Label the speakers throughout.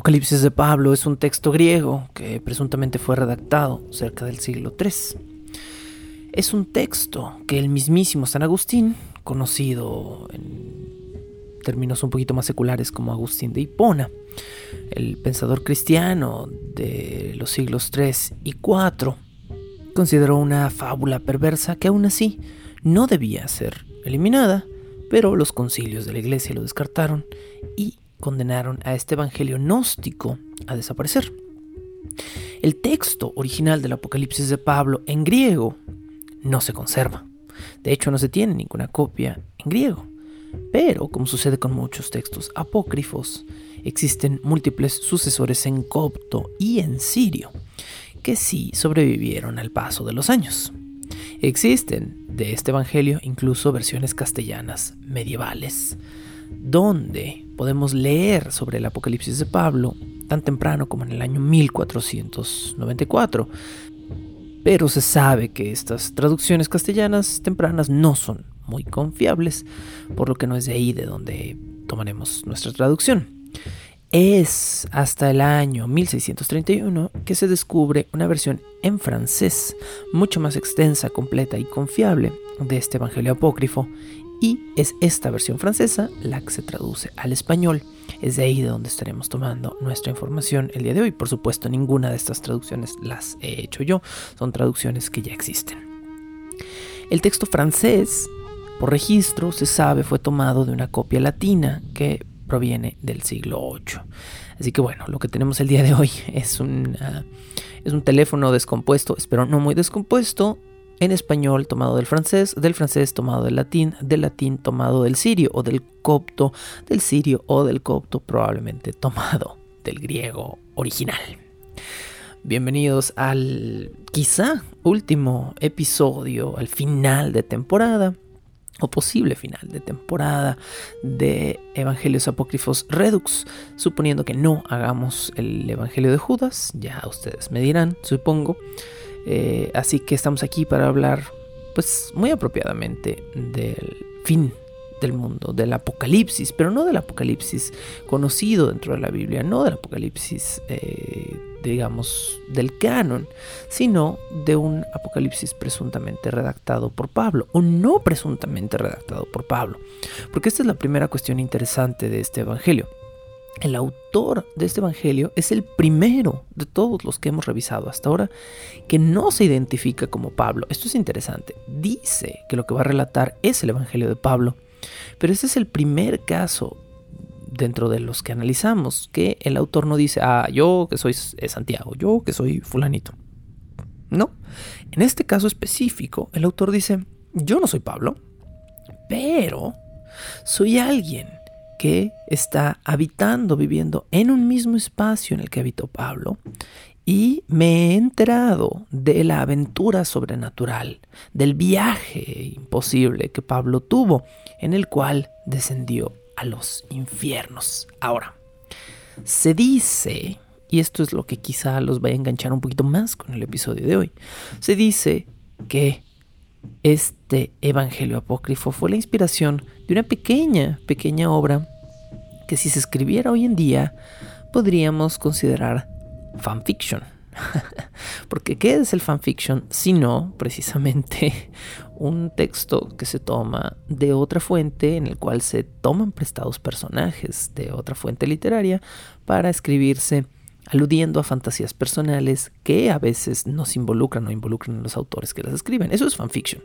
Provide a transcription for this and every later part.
Speaker 1: Apocalipsis de Pablo es un texto griego que presuntamente fue redactado cerca del siglo III. Es un texto que el mismísimo San Agustín, conocido en términos un poquito más seculares como Agustín de Hipona, el pensador cristiano de los siglos III y IV, consideró una fábula perversa que aún así no debía ser eliminada, pero los concilios de la iglesia lo descartaron y condenaron a este evangelio gnóstico a desaparecer. El texto original del Apocalipsis de Pablo en griego no se conserva. De hecho, no se tiene ninguna copia en griego. Pero, como sucede con muchos textos apócrifos, existen múltiples sucesores en copto y en sirio, que sí sobrevivieron al paso de los años. Existen de este Evangelio incluso versiones castellanas medievales, donde podemos leer sobre el Apocalipsis de Pablo tan temprano como en el año 1494. Pero se sabe que estas traducciones castellanas tempranas no son muy confiables, por lo que no es de ahí de donde tomaremos nuestra traducción. Es hasta el año 1631 que se descubre una versión en francés mucho más extensa, completa y confiable de este Evangelio apócrifo y es esta versión francesa la que se traduce al español. Es de ahí de donde estaremos tomando nuestra información el día de hoy. Por supuesto, ninguna de estas traducciones las he hecho yo, son traducciones que ya existen. El texto francés, por registro, se sabe, fue tomado de una copia latina que proviene del siglo VIII. Así que bueno, lo que tenemos el día de hoy es es un teléfono descompuesto, espero no muy descompuesto, en español tomado del francés, del francés tomado del latín, del latín tomado del sirio o del copto, del sirio o del copto probablemente tomado del griego original. Bienvenidos al quizá último episodio, al final de temporada o posible final de temporada de Evangelios Apócrifos Redux, suponiendo que no hagamos el Evangelio de Judas, ya ustedes me dirán, supongo. Eh, así que estamos aquí para hablar, pues muy apropiadamente, del fin del mundo, del apocalipsis, pero no del apocalipsis conocido dentro de la Biblia, no del apocalipsis, eh, digamos, del canon, sino de un apocalipsis presuntamente redactado por Pablo, o no presuntamente redactado por Pablo, porque esta es la primera cuestión interesante de este Evangelio. El autor de este Evangelio es el primero de todos los que hemos revisado hasta ahora que no se identifica como Pablo. Esto es interesante. Dice que lo que va a relatar es el Evangelio de Pablo, pero este es el primer caso dentro de los que analizamos que el autor no dice, ah, yo que soy Santiago, yo que soy fulanito. No, en este caso específico, el autor dice, yo no soy Pablo, pero soy alguien que está habitando, viviendo en un mismo espacio en el que habitó Pablo, y me he enterado de la aventura sobrenatural, del viaje imposible que Pablo tuvo, en el cual descendió a los infiernos. Ahora, se dice, y esto es lo que quizá los vaya a enganchar un poquito más con el episodio de hoy, se dice que este Evangelio apócrifo fue la inspiración de una pequeña, pequeña obra que si se escribiera hoy en día podríamos considerar fanfiction. Porque ¿qué es el fanfiction? Sino precisamente un texto que se toma de otra fuente en el cual se toman prestados personajes de otra fuente literaria para escribirse aludiendo a fantasías personales que a veces nos involucran o involucran a los autores que las escriben. Eso es fanfiction.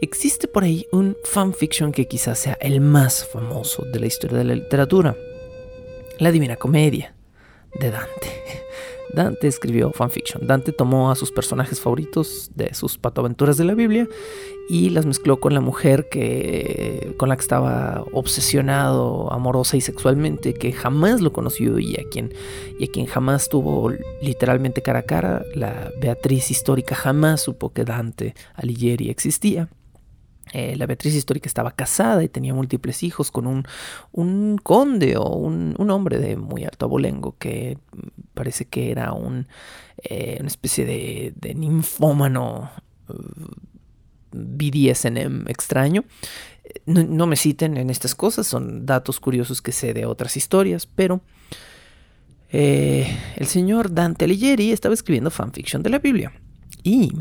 Speaker 1: Existe por ahí un fanfiction que quizás sea el más famoso de la historia de la literatura. La Divina Comedia de Dante. Dante escribió fanfiction. Dante tomó a sus personajes favoritos de sus patoaventuras de la Biblia y las mezcló con la mujer que con la que estaba obsesionado amorosa y sexualmente, que jamás lo conoció y a quien y a quien jamás tuvo literalmente cara a cara. La Beatriz histórica jamás supo que Dante Alighieri existía. Eh, la Beatriz histórica estaba casada y tenía múltiples hijos con un, un conde o un, un, hombre de muy alto abolengo que parece que era un, eh, una especie de, de ninfómano uh, BDSM extraño. No, me citen en estas cosas, son datos curiosos que sé de otras historias, pero eh, el señor Dante Alighieri estaba escribiendo fanfiction de la Biblia y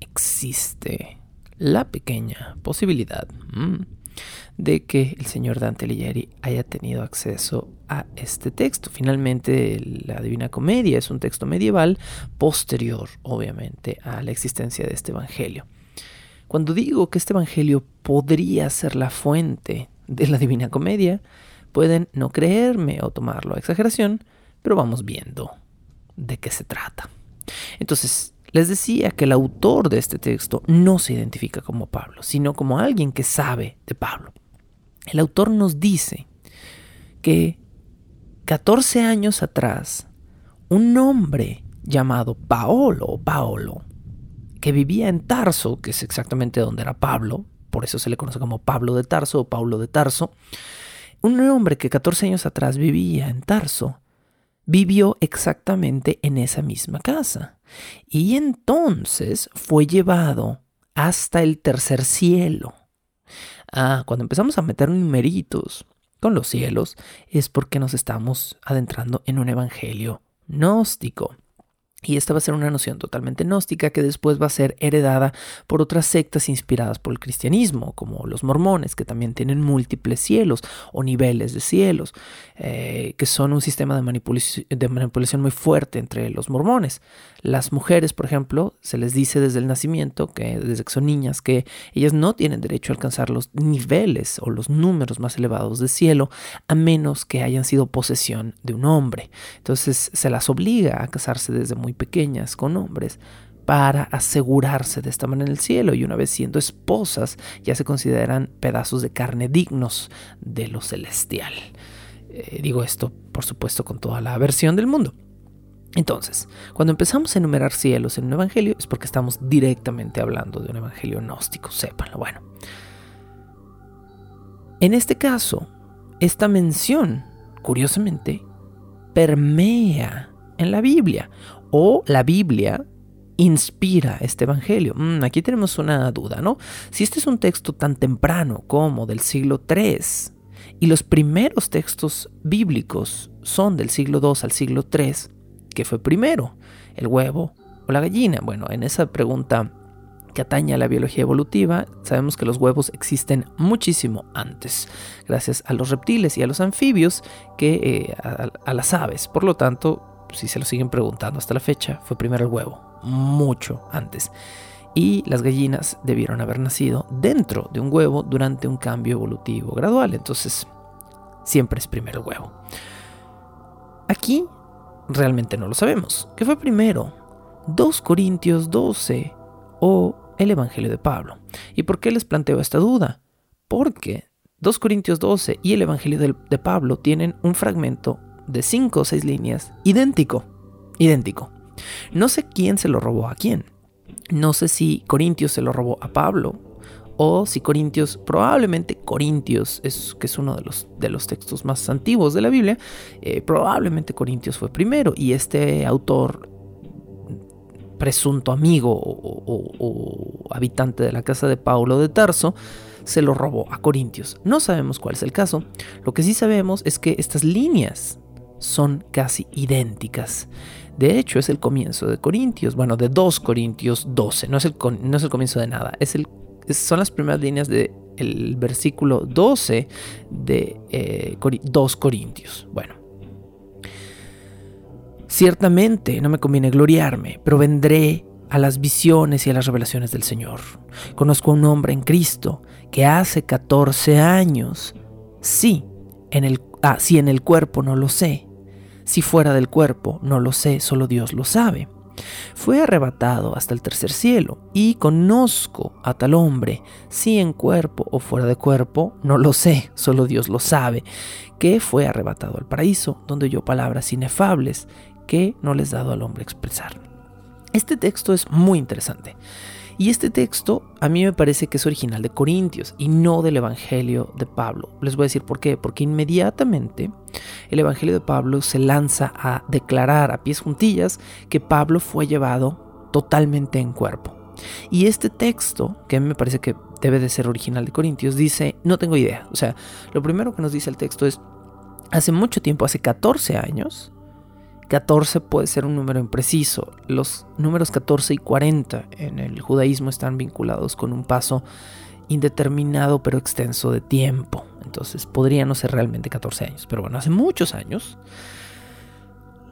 Speaker 1: existe la pequeña posibilidad mm, de que el señor Dante Alighieri haya tenido acceso a este texto. Finalmente, la Divina Comedia es un texto medieval posterior, obviamente, a la existencia de este Evangelio. Cuando digo que este Evangelio podría ser la fuente de la Divina Comedia, pueden no creerme o tomarlo a exageración, pero vamos viendo de qué se trata. Entonces, les decía que el autor de este texto no se identifica como Pablo, sino como alguien que sabe de Pablo. El autor nos dice que 14 años atrás, un hombre llamado Paolo Paolo, que vivía en Tarso, que es exactamente donde era Pablo, por eso se le conoce como Pablo de Tarso o Paulo de Tarso, un hombre que 14 años atrás vivía en Tarso, vivió exactamente en esa misma casa. Y entonces fue llevado hasta el tercer cielo. Ah, cuando empezamos a meter numeritos con los cielos es porque nos estamos adentrando en un evangelio gnóstico. Y esta va a ser una noción totalmente gnóstica que después va a ser heredada por otras sectas inspiradas por el cristianismo, como los mormones, que también tienen múltiples cielos o niveles de cielos, eh, que son un sistema de manipulación, de manipulación muy fuerte entre los mormones. Las mujeres, por ejemplo, se les dice desde el nacimiento, que desde que son niñas, que ellas no tienen derecho a alcanzar los niveles o los números más elevados de cielo, a menos que hayan sido posesión de un hombre. Entonces se las obliga a casarse desde muy pequeñas con hombres para asegurarse de esta manera en el cielo y una vez siendo esposas ya se consideran pedazos de carne dignos de lo celestial. Eh, digo esto, por supuesto, con toda la aversión del mundo. Entonces, cuando empezamos a enumerar cielos en un evangelio es porque estamos directamente hablando de un evangelio gnóstico, sépanlo. Bueno, en este caso, esta mención, curiosamente, permea en la Biblia o la Biblia inspira este Evangelio. Mm, aquí tenemos una duda, ¿no? Si este es un texto tan temprano como del siglo III y los primeros textos bíblicos son del siglo II al siglo III, ¿qué fue primero? ¿El huevo o la gallina? Bueno, en esa pregunta que atañe a la biología evolutiva, sabemos que los huevos existen muchísimo antes, gracias a los reptiles y a los anfibios que eh, a las aves. Por lo tanto, si se lo siguen preguntando hasta la fecha, fue primero el huevo, mucho antes. Y las gallinas debieron haber nacido dentro de un huevo durante un cambio evolutivo gradual. Entonces, siempre es primero el huevo. Aquí realmente no lo sabemos. ¿Qué fue primero? 2 Corintios 12 o el Evangelio de Pablo. ¿Y por qué les planteo esta duda? Porque 2 Corintios 12 y el Evangelio de Pablo tienen un fragmento de cinco o seis líneas, idéntico, idéntico. No sé quién se lo robó a quién. No sé si Corintios se lo robó a Pablo o si Corintios, probablemente Corintios, es, que es uno de los, de los textos más antiguos de la Biblia, eh, probablemente Corintios fue primero y este autor presunto amigo o, o, habitante de la casa de Paulo de Tarso, se lo robó a Corintios. No sabemos cuál es el caso. Lo que sí sabemos es que estas líneas son casi idénticas. De hecho, es el comienzo de Corintios, bueno, de 2 Corintios 12, no es el, no es el comienzo de nada, es el, son las primeras líneas del el versículo 12 de 2 eh, Corintios. Bueno, ciertamente no me conviene gloriarme, pero vendré a las visiones y a las revelaciones del Señor. Conozco a un hombre en Cristo que hace 14 años, sí, en el, ah, sí, en el cuerpo no lo sé, Si fuera del cuerpo, no lo sé, solo Dios lo sabe. Fue arrebatado hasta el tercer cielo, y conozco a tal hombre, si en cuerpo o fuera de cuerpo, no lo sé, solo Dios lo sabe, que fue arrebatado al paraíso, donde oyó palabras inefables que no les dado al hombre expresar. Este texto es muy interesante. Y este texto a mí me parece que es original de Corintios y no del Evangelio de Pablo. Les voy a decir por qué. Porque inmediatamente el Evangelio de Pablo se lanza a declarar a pies juntillas que Pablo fue llevado totalmente en cuerpo. Y este texto, que a mí me parece que debe de ser original de Corintios, dice, no tengo idea. O sea, lo primero que nos dice el texto es, hace mucho tiempo, hace 14 años, 14 puede ser un número impreciso. Los números 14 y 40 en el judaísmo están vinculados con un paso indeterminado pero extenso de tiempo. Entonces podría no ser realmente 14 años. Pero bueno, hace muchos años,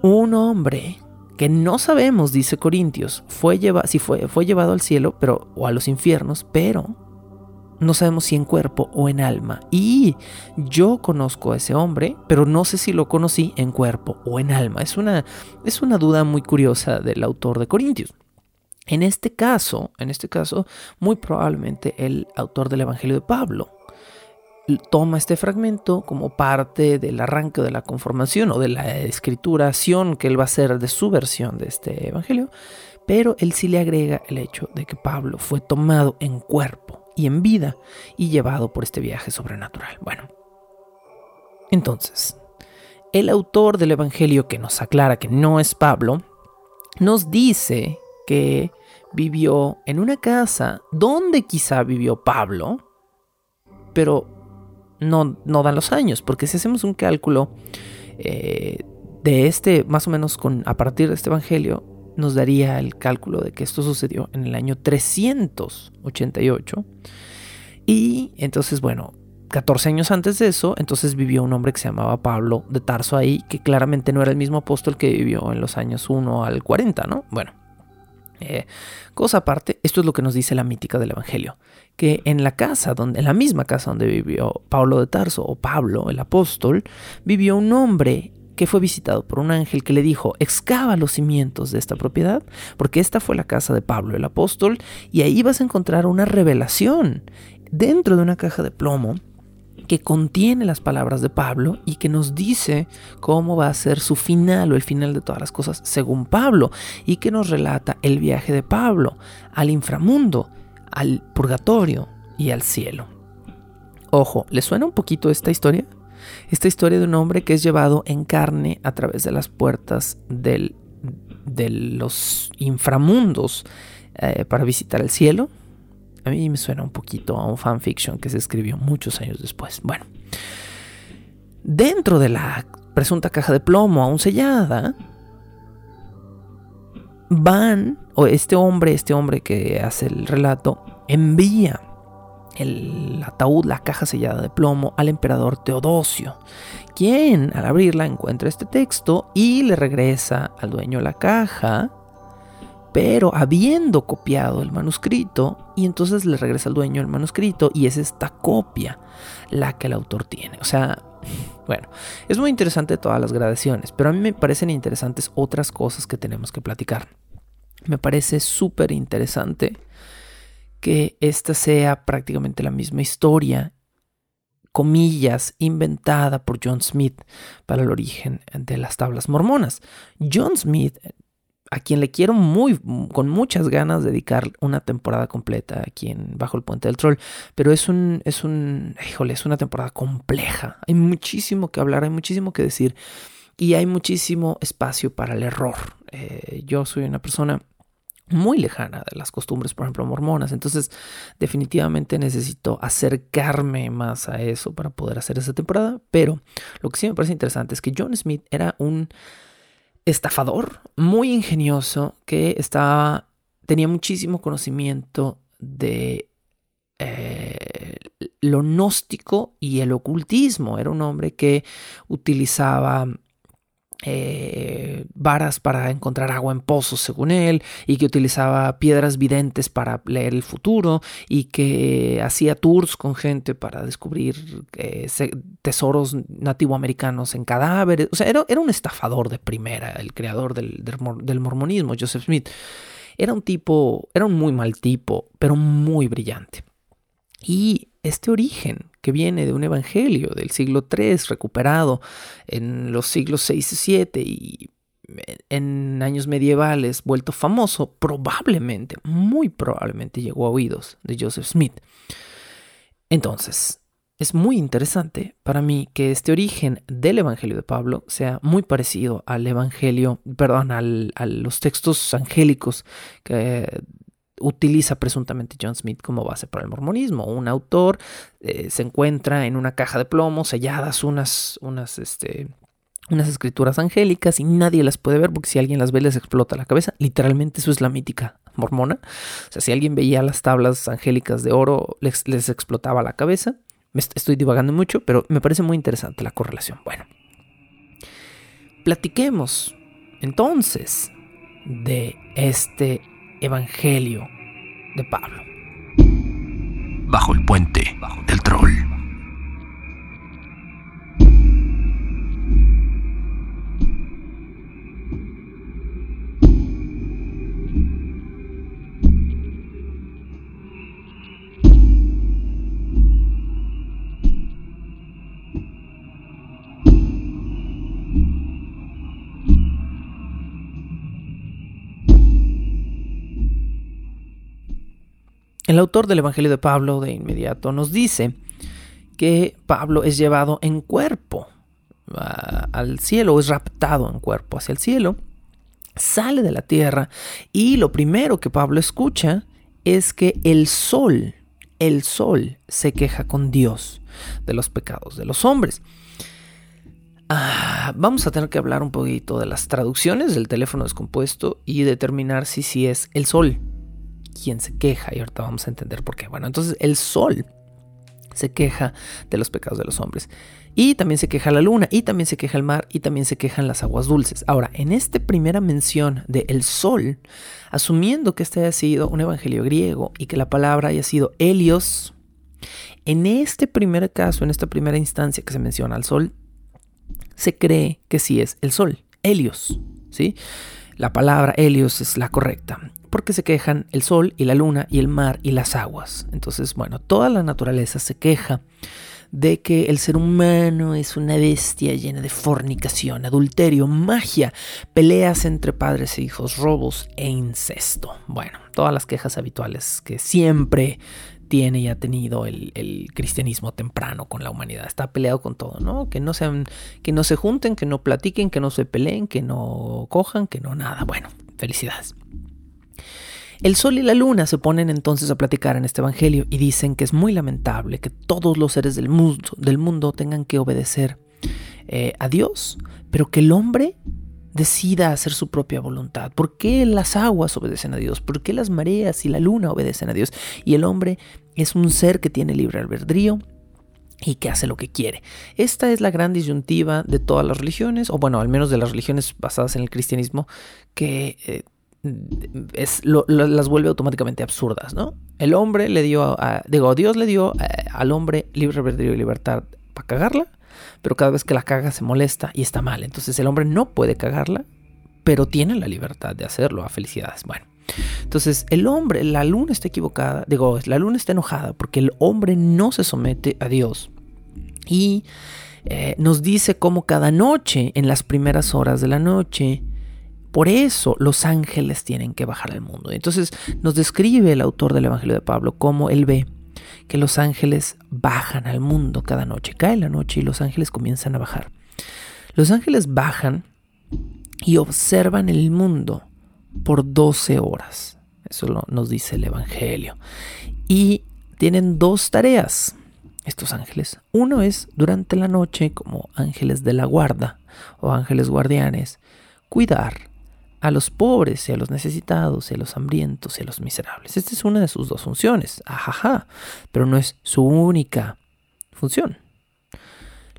Speaker 1: un hombre que no sabemos, dice Corintios, fue si fue, fue llevado al cielo pero, o a los infiernos, pero no sabemos si en cuerpo o en alma. Y yo conozco a ese hombre, pero no sé si lo conocí en cuerpo o en alma. Es una, es una duda muy curiosa del autor de Corintios. En este caso, en este caso, muy probablemente el autor del Evangelio de Pablo toma este fragmento como parte del arranque de la conformación o de la escrituración que él va a hacer de su versión de este Evangelio, pero él sí le agrega el hecho de que Pablo fue tomado en cuerpo y en vida y llevado por este viaje sobrenatural. Bueno, entonces, el autor del Evangelio que nos aclara que no es Pablo, nos dice que vivió en una casa donde quizá vivió Pablo, pero no, dan los años, porque si hacemos un cálculo eh, de este, más o menos con, a partir de este Evangelio, nos daría el cálculo de que esto sucedió en el año 388. Y entonces, bueno, 14 años antes de eso, entonces vivió un hombre que se llamaba Pablo de Tarso ahí, que claramente no era el mismo apóstol que vivió en los años 1 al 40, ¿no? Bueno, eh, cosa aparte, esto es lo que nos dice la mítica del Evangelio, que en la casa, donde, en la misma casa donde vivió Pablo de Tarso o Pablo, el apóstol, vivió un hombre que fue visitado por un ángel que le dijo, excava los cimientos de esta propiedad, porque esta fue la casa de Pablo el apóstol, y ahí vas a encontrar una revelación dentro de una caja de plomo que contiene las palabras de Pablo y que nos dice cómo va a ser su final o el final de todas las cosas según Pablo y que nos relata el viaje de Pablo al inframundo, al purgatorio y al cielo. Ojo, ¿le suena un poquito esta historia? Esta historia de un hombre que es llevado en carne a través de las puertas de los inframundos eh, para visitar el cielo. A mí me suena un poquito a un fanfiction que se escribió muchos años después. Bueno, dentro de la presunta caja de plomo aún sellada, van, o este hombre, este hombre que hace el relato, envía el ataúd, la caja sellada de plomo, al emperador Teodosio, quien al abrirla encuentra este texto y le regresa al dueño la caja, pero habiendo copiado el manuscrito, y entonces le regresa al dueño el manuscrito y es esta copia la que el autor tiene. O sea, bueno, es muy interesante todas las gradaciones, pero a mí me parecen interesantes otras cosas que tenemos que platicar. Me parece súper interesante que esta sea prácticamente la misma historia, comillas, inventada por John Smith para el origen de las tablas mormonas. John Smith, a quien le quiero muy, con muchas ganas dedicar una temporada completa aquí en Bajo el Puente del Troll, pero es un, es un, híjole, es una temporada compleja. Hay muchísimo que hablar, hay muchísimo que decir y hay muchísimo espacio para el error. Eh, yo soy una persona muy lejana de las costumbres, por ejemplo, mormonas. Entonces, definitivamente necesito acercarme más a eso para poder hacer esa temporada. Pero lo que sí me parece interesante es que John Smith era un estafador muy ingenioso que estaba, tenía muchísimo conocimiento de eh, lo gnóstico y el ocultismo. Era un hombre que utilizaba eh, varas para encontrar agua en pozos, según él, y que utilizaba piedras videntes para leer el futuro, y que hacía tours con gente para descubrir eh, tesoros nativoamericanos en cadáveres. O sea, era, un estafador de primera, el creador del, del mormonismo, Joseph Smith. Era un tipo, era un muy mal tipo, pero muy brillante. Y este origen que viene de un evangelio del siglo III recuperado en los siglos VI y VII y en años medievales vuelto famoso, probablemente, muy probablemente llegó a oídos de Joseph Smith. Entonces, es muy interesante para mí que este origen del Evangelio de Pablo sea muy parecido al Evangelio, perdón, a los textos angélicos que utiliza presuntamente John Smith como base para el mormonismo. Un autor eh, se encuentra en una caja de plomo selladas unas, unas, este, unas escrituras angélicas y nadie las puede ver porque si alguien las ve les explota la cabeza. Literalmente eso es la mítica mormona. O sea, si alguien veía las tablas angélicas de oro les, explotaba la cabeza. Estoy divagando mucho, pero me parece muy interesante la correlación. Bueno, platiquemos entonces de este Evangelio de Pablo.
Speaker 2: Bajo el puente del troll.
Speaker 1: El autor del Evangelio de Pablo de inmediato nos dice que Pablo es llevado en cuerpo al cielo, es raptado en cuerpo hacia el cielo, sale de la tierra y lo primero que Pablo escucha es que el sol, el sol se queja con Dios de los pecados de los hombres. Ah, vamos a tener que hablar un poquito de las traducciones del teléfono descompuesto y determinar si, si es el sol quien se queja y ahorita vamos a entender por qué. Bueno, entonces el sol se queja de los pecados de los hombres. Y también se queja la luna, y también se queja el mar, y también se quejan las aguas dulces. Ahora, en esta primera mención de el sol, asumiendo que este haya sido un evangelio griego y que la palabra haya sido helios, en este primer caso, en esta primera instancia que se menciona al sol, se cree que sí es el sol, helios, ¿sí? La palabra helios es la correcta porque se quejan el sol y la luna y el mar y las aguas. Entonces, bueno, toda la naturaleza se queja de que el ser humano es una bestia llena de fornicación, adulterio, magia, peleas entre padres e hijos, robos e incesto. Bueno, todas las quejas habituales que siempre tiene y ha tenido el, cristianismo temprano con la humanidad. Está peleado con todo, ¿no? Que no, sean, que no se junten, que no platiquen, que no se peleen, que no cojan, que no nada. Bueno, felicidades. El sol y la luna se ponen entonces a platicar en este Evangelio y dicen que es muy lamentable que todos los seres del mundo, del mundo tengan que obedecer eh, a Dios, pero que el hombre decida hacer su propia voluntad. ¿Por qué las aguas obedecen a Dios? ¿Por qué las mareas y la luna obedecen a Dios? Y el hombre es un ser que tiene libre albedrío y que hace lo que quiere. Esta es la gran disyuntiva de todas las religiones, o bueno, al menos de las religiones basadas en el cristianismo, que eh, es, las vuelve automáticamente absurdas, ¿no? El hombre le dio, a, digo, Dios le dio eh, al hombre libre albedrío y libertad para cagarla, pero cada vez que la caga se molesta y está mal. Entonces el hombre no puede cagarla, pero tiene la libertad de hacerlo. A felicidades. Bueno. Entonces, el hombre, la luna está equivocada, digo, la luna está enojada porque el hombre no se somete a Dios. Y eh, nos dice cómo cada noche, en las primeras horas de la noche, por eso los ángeles tienen que bajar al mundo. Entonces nos describe el autor del Evangelio de Pablo cómo él ve que los ángeles bajan al mundo cada noche. Cae la noche y los ángeles comienzan a bajar. Los ángeles bajan y observan el mundo por 12 horas. Eso nos dice el Evangelio. Y tienen dos tareas estos ángeles. Uno es durante la noche como ángeles de la guarda o ángeles guardianes, cuidar a los pobres y a los necesitados y a los hambrientos y a los miserables. Esta es una de sus dos funciones, ajaja, pero no es su única función.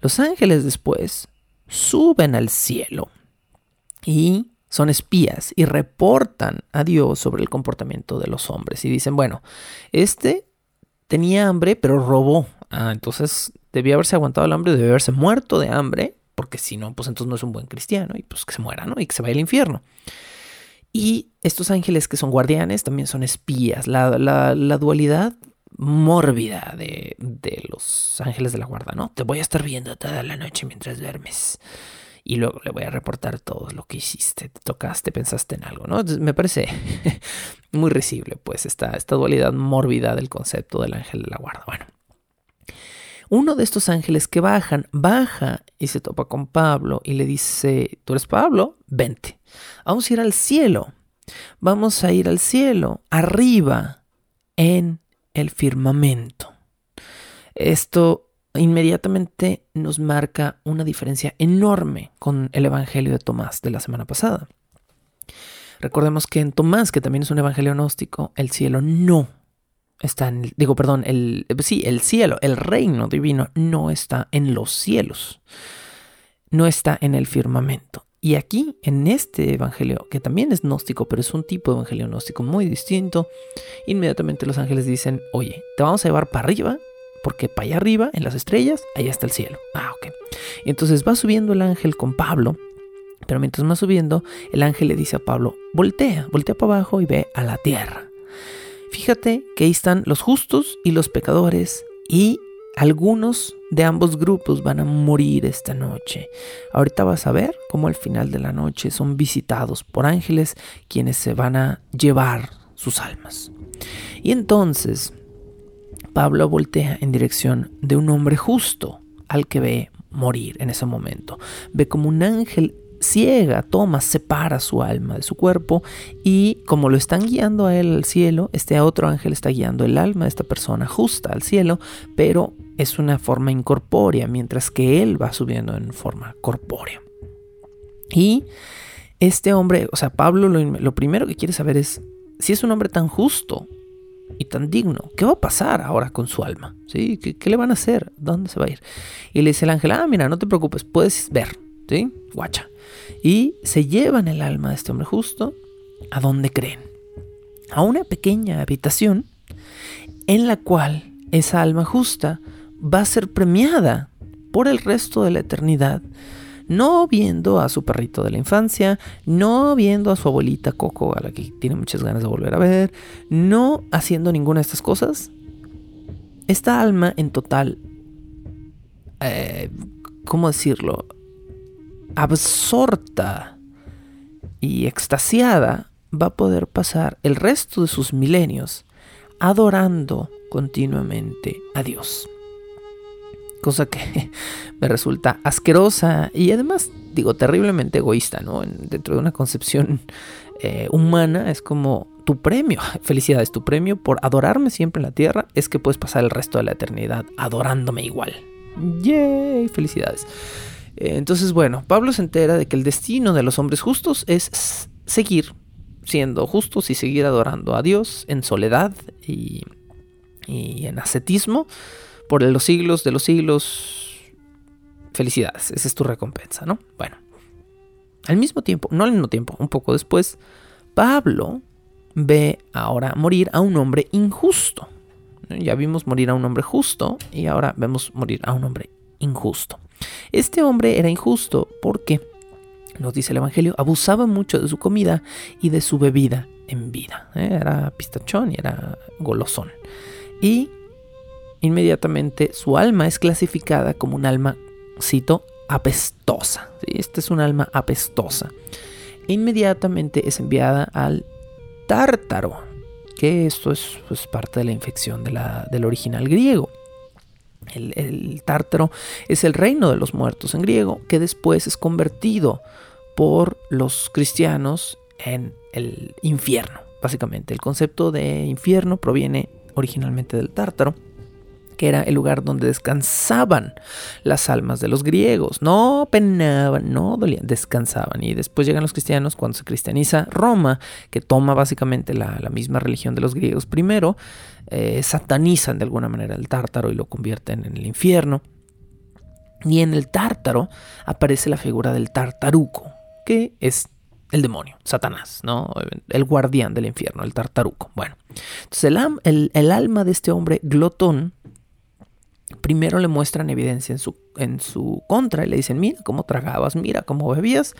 Speaker 1: Los ángeles después suben al cielo y son espías y reportan a Dios sobre el comportamiento de los hombres y dicen, bueno, este tenía hambre pero robó. Ah, entonces debía haberse aguantado el hambre, debía haberse muerto de hambre, porque si no, pues entonces no es un buen cristiano y pues que se muera, ¿no? Y que se vaya al infierno. Y estos ángeles que son guardianes también son espías. La, la, dualidad mórbida de, de, los ángeles de la guarda, ¿no? Te voy a estar viendo toda la noche mientras duermes y luego le voy a reportar todo lo que hiciste, te tocaste, pensaste en algo, ¿no? me parece muy risible, pues, esta, esta dualidad mórbida del concepto del ángel de la guarda. Bueno, uno de estos ángeles que bajan, baja y se topa con Pablo y le dice, tú eres Pablo, vente, vamos a ir al cielo, vamos a ir al cielo, arriba, en el firmamento. Esto inmediatamente nos marca una diferencia enorme con el Evangelio de Tomás de la semana pasada. Recordemos que en Tomás, que también es un evangelio gnóstico, el cielo no está en, digo, perdón, el, sí, el cielo, el reino divino no está en los cielos, no está en el firmamento. Y aquí, en este evangelio, que también es gnóstico, pero es un tipo de evangelio gnóstico muy distinto, inmediatamente los ángeles dicen, oye, te vamos a llevar para arriba porque para allá arriba, en las estrellas, allá está el cielo. Ah, ok. Entonces va subiendo el ángel con Pablo, pero mientras va subiendo, el ángel le dice a Pablo, voltea, voltea para abajo y ve a la tierra. Fíjate que ahí están los justos y los pecadores y algunos de ambos grupos van a morir esta noche. Ahorita vas a ver cómo al final de la noche son visitados por ángeles quienes se van a llevar sus almas. Y entonces Pablo voltea en dirección de un hombre justo al que ve morir en ese momento. Ve como un ángel ciega, toma, separa su alma de su cuerpo y como lo están guiando a él al cielo, este otro ángel está guiando el alma de esta persona justa al cielo, pero es una forma incorpórea, mientras que él va subiendo en forma corpórea. Y este hombre, o sea, Pablo lo, primero que quiere saber es si es un hombre tan justo y tan digno. ¿Qué va a pasar ahora con su alma? ¿Sí? ¿Qué, le van a hacer? ¿Dónde se va a ir? Y le dice el ángel, ah, mira, no te preocupes, puedes ver, ¿sí? Guacha. Y se llevan el alma de este hombre justo a donde creen. A una pequeña habitación en la cual esa alma justa va a ser premiada por el resto de la eternidad no viendo a su perrito de la infancia, no viendo a su abuelita Coco, a la que tiene muchas ganas de volver a ver, no haciendo ninguna de estas cosas. Esta alma en total, eh, ¿cómo decirlo? Absorta y extasiada va a poder pasar el resto de sus milenios adorando continuamente a Dios cosa que me resulta asquerosa y además, digo, terriblemente egoísta, ¿no? Dentro de una concepción eh, humana es como tu premio, felicidades, tu premio por adorarme siempre en la tierra es que puedes pasar el resto de la eternidad adorándome igual. ¡Yay! Felicidades. Entonces, bueno, Pablo se entera de que el destino de los hombres justos es seguir siendo justos y seguir adorando a Dios en soledad y, y en ascetismo por los siglos de los siglos. Felicidades, esa es tu recompensa, ¿no? Bueno, al mismo tiempo, no al mismo tiempo, un poco después, Pablo ve ahora morir a un hombre injusto. Ya vimos morir a un hombre justo y ahora vemos morir a un hombre injusto. Este hombre era injusto porque, nos dice el Evangelio, abusaba mucho de su comida y de su bebida en vida. ¿eh? Era pistachón y era golosón. Y inmediatamente su alma es clasificada como un alma, cito, apestosa. Esta es un alma apestosa. inmediatamente es enviada al tártaro, que esto es pues, parte de la infección del original griego. El, tártaro es el reino de los muertos en griego, que después es convertido por los cristianos en el infierno. Básicamente, el concepto de infierno proviene originalmente del tártaro que era el lugar donde descansaban las almas de los griegos. No penaban, no dolían, descansaban. Y después llegan los cristianos cuando se cristianiza Roma, que toma básicamente la, misma religión de los griegos primero, eh, satanizan de alguna manera el tártaro y lo convierten en el infierno. Y en el tártaro aparece la figura del tartaruco, que es el demonio, Satanás, ¿no? El guardián del infierno, el tartaruco. Bueno, entonces el alma de este hombre glotón primero le muestran evidencia en su, en su contra y le dicen, mira cómo tragabas, mira cómo bebías,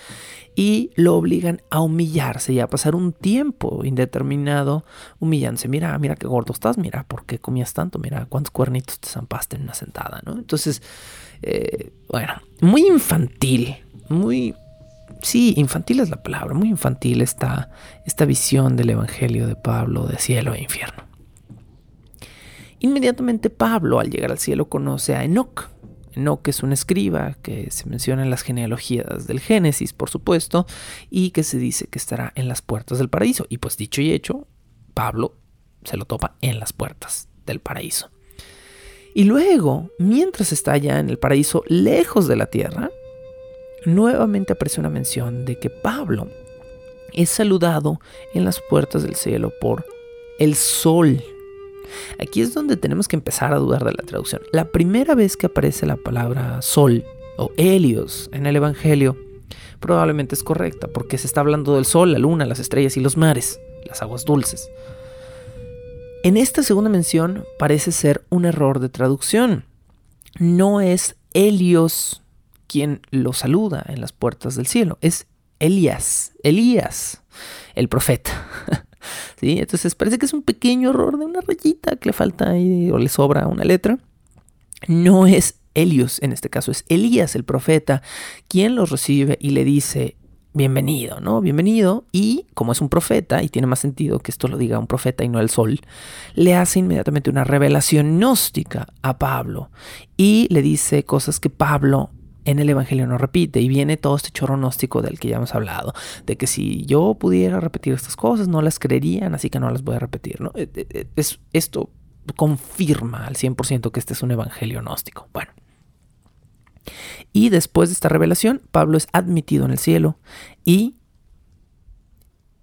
Speaker 1: y lo obligan a humillarse y a pasar un tiempo indeterminado humillándose. Mira, mira qué gordo estás, mira por qué comías tanto, mira cuántos cuernitos te zampaste en una sentada, ¿no? Entonces, eh, bueno, muy infantil, muy... Sí, infantil es la palabra, muy infantil esta, esta visión del Evangelio de Pablo de cielo e infierno. Inmediatamente Pablo, al llegar al cielo, conoce a Enoch. Enoch es un escriba que se menciona en las genealogías del Génesis, por supuesto, y que se dice que estará en las puertas del paraíso. Y pues dicho y hecho, Pablo se lo topa en las puertas del paraíso. Y luego, mientras está allá en el paraíso, lejos de la tierra, nuevamente aparece una mención de que Pablo es saludado en las puertas del cielo por el sol Aquí es donde tenemos que empezar a dudar de la traducción. La primera vez que aparece la palabra sol o helios en el Evangelio probablemente es correcta porque se está hablando del sol, la luna, las estrellas y los mares, las aguas dulces. En esta segunda mención parece ser un error de traducción. No es Helios quien lo saluda en las puertas del cielo, es Elías, Elías, el profeta. Entonces parece que es un pequeño error de una rayita que le falta ahí o le sobra una letra. No es Helios, en este caso es Elías el profeta, quien los recibe y le dice, bienvenido, ¿no? Bienvenido. Y como es un profeta, y tiene más sentido que esto lo diga un profeta y no el sol, le hace inmediatamente una revelación gnóstica a Pablo y le dice cosas que Pablo en el Evangelio no repite y viene todo este chorro gnóstico del que ya hemos hablado, de que si yo pudiera repetir estas cosas no las creerían, así que no las voy a repetir. ¿no? Eh, eh, eh, es, esto confirma al 100% que este es un Evangelio gnóstico. Bueno. Y después de esta revelación, Pablo es admitido en el cielo y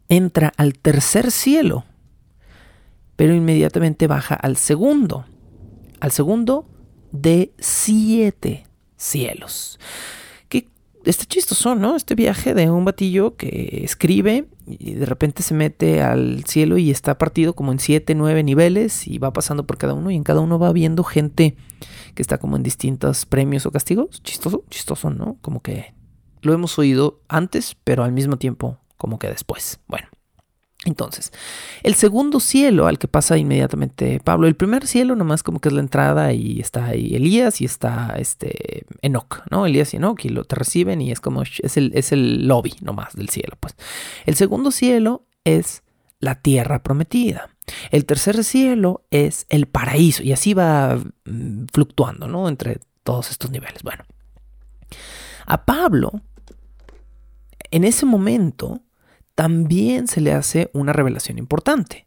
Speaker 1: entra al tercer cielo, pero inmediatamente baja al segundo, al segundo de siete cielos. Que está chistoso, ¿no? Este viaje de un batillo que escribe y de repente se mete al cielo y está partido como en siete, nueve niveles y va pasando por cada uno y en cada uno va viendo gente que está como en distintos premios o castigos. Chistoso, chistoso, ¿no? Como que lo hemos oído antes, pero al mismo tiempo como que después. Bueno. Entonces, el segundo cielo al que pasa inmediatamente Pablo, el primer cielo nomás como que es la entrada y está ahí Elías y está este Enoch, ¿no? Elías y Enoch y lo te reciben y es como es el, es el lobby nomás del cielo, pues. El segundo cielo es la tierra prometida. El tercer cielo es el paraíso y así va mm, fluctuando, ¿no? Entre todos estos niveles. Bueno, a Pablo, en ese momento, también se le hace una revelación importante.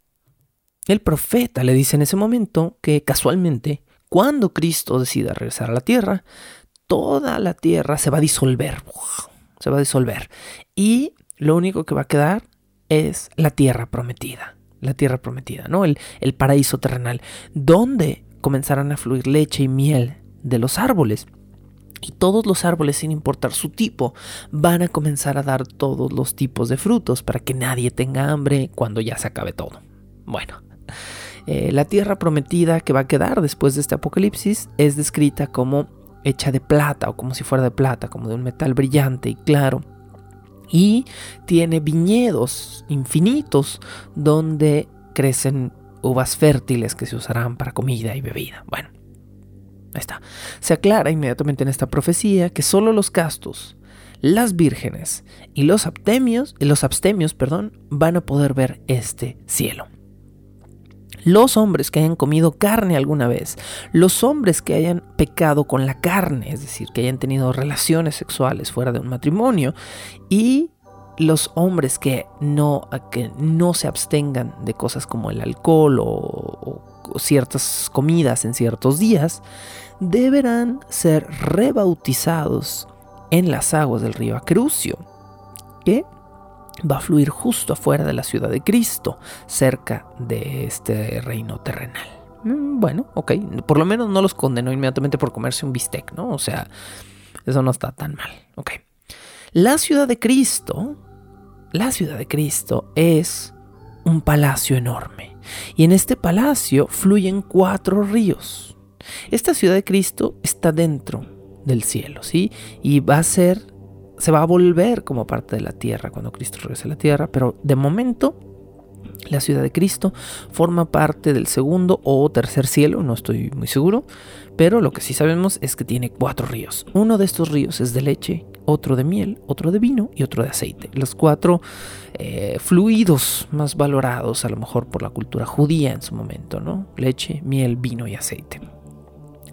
Speaker 1: El profeta le dice en ese momento que casualmente, cuando Cristo decida regresar a la tierra, toda la tierra se va a disolver. Se va a disolver. Y lo único que va a quedar es la tierra prometida. La tierra prometida, ¿no? El, el paraíso terrenal, donde comenzarán a fluir leche y miel de los árboles. Y todos los árboles, sin importar su tipo, van a comenzar a dar todos los tipos de frutos para que nadie tenga hambre cuando ya se acabe todo. Bueno, eh, la tierra prometida que va a quedar después de este apocalipsis es descrita como hecha de plata o como si fuera de plata, como de un metal brillante y claro. Y tiene viñedos infinitos donde crecen uvas fértiles que se usarán para comida y bebida. Bueno, está. Se aclara inmediatamente en esta profecía que solo los castos, las vírgenes y los abstemios, los abstemios, perdón, van a poder ver este cielo. Los hombres que hayan comido carne alguna vez, los hombres que hayan pecado con la carne, es decir, que hayan tenido relaciones sexuales fuera de un matrimonio, y los hombres que no, que no se abstengan de cosas como el alcohol o ciertas comidas en ciertos días, deberán ser rebautizados en las aguas del río Acrucio, que va a fluir justo afuera de la ciudad de Cristo, cerca de este reino terrenal. Mm, bueno, ok, por lo menos no los condenó inmediatamente por comerse un bistec, ¿no? O sea, eso no está tan mal, ok. La ciudad de Cristo la ciudad de Cristo es un palacio enorme. Y en este palacio fluyen cuatro ríos. Esta ciudad de Cristo está dentro del cielo, ¿sí? Y va a ser, se va a volver como parte de la tierra cuando Cristo regrese a la tierra, pero de momento la ciudad de Cristo forma parte del segundo o tercer cielo, no estoy muy seguro, pero lo que sí sabemos es que tiene cuatro ríos. Uno de estos ríos es de leche, otro de miel, otro de vino y otro de aceite. Los cuatro eh, fluidos más valorados a lo mejor por la cultura judía en su momento, ¿no? Leche, miel, vino y aceite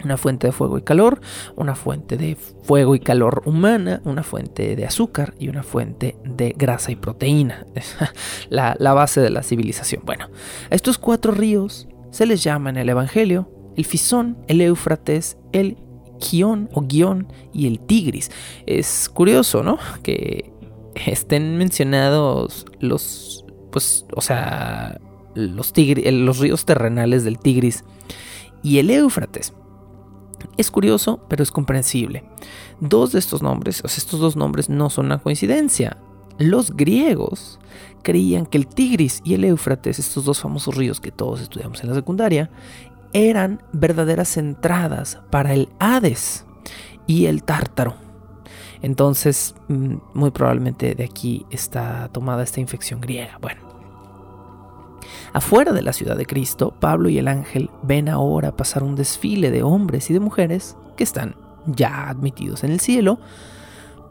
Speaker 1: una fuente de fuego y calor, una fuente de fuego y calor humana, una fuente de azúcar y una fuente de grasa y proteína. la, la base de la civilización. Bueno, a estos cuatro ríos se les llama en el Evangelio el Fisón, el Éufrates, el Gion o Guión y el Tigris. Es curioso, ¿no? Que estén mencionados los, pues, o sea, los, los ríos terrenales del Tigris y el Éufrates. Es curioso, pero es comprensible. Dos de estos nombres, o sea, estos dos nombres no son una coincidencia. Los griegos creían que el Tigris y el Éufrates, estos dos famosos ríos que todos estudiamos en la secundaria, eran verdaderas entradas para el Hades y el Tártaro. Entonces, mm, muy probablemente de aquí está tomada esta infección griega. Bueno, Afuera de la ciudad de Cristo, Pablo y el ángel ven ahora pasar un desfile de hombres y de mujeres que están ya admitidos en el cielo,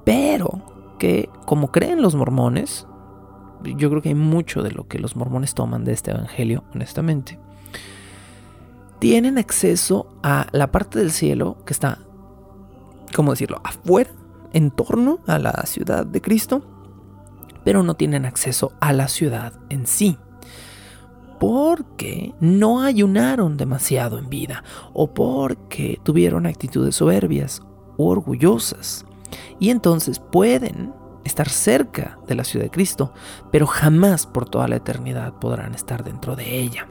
Speaker 1: pero que, como creen los mormones, yo creo que hay mucho de lo que los mormones toman de este evangelio, honestamente, tienen acceso a la parte del cielo que está, ¿cómo decirlo?, afuera, en torno a la ciudad de Cristo, pero no tienen acceso a la ciudad en sí porque no ayunaron demasiado en vida o porque tuvieron actitudes soberbias o orgullosas. Y entonces pueden estar cerca de la ciudad de Cristo, pero jamás por toda la eternidad podrán estar dentro de ella.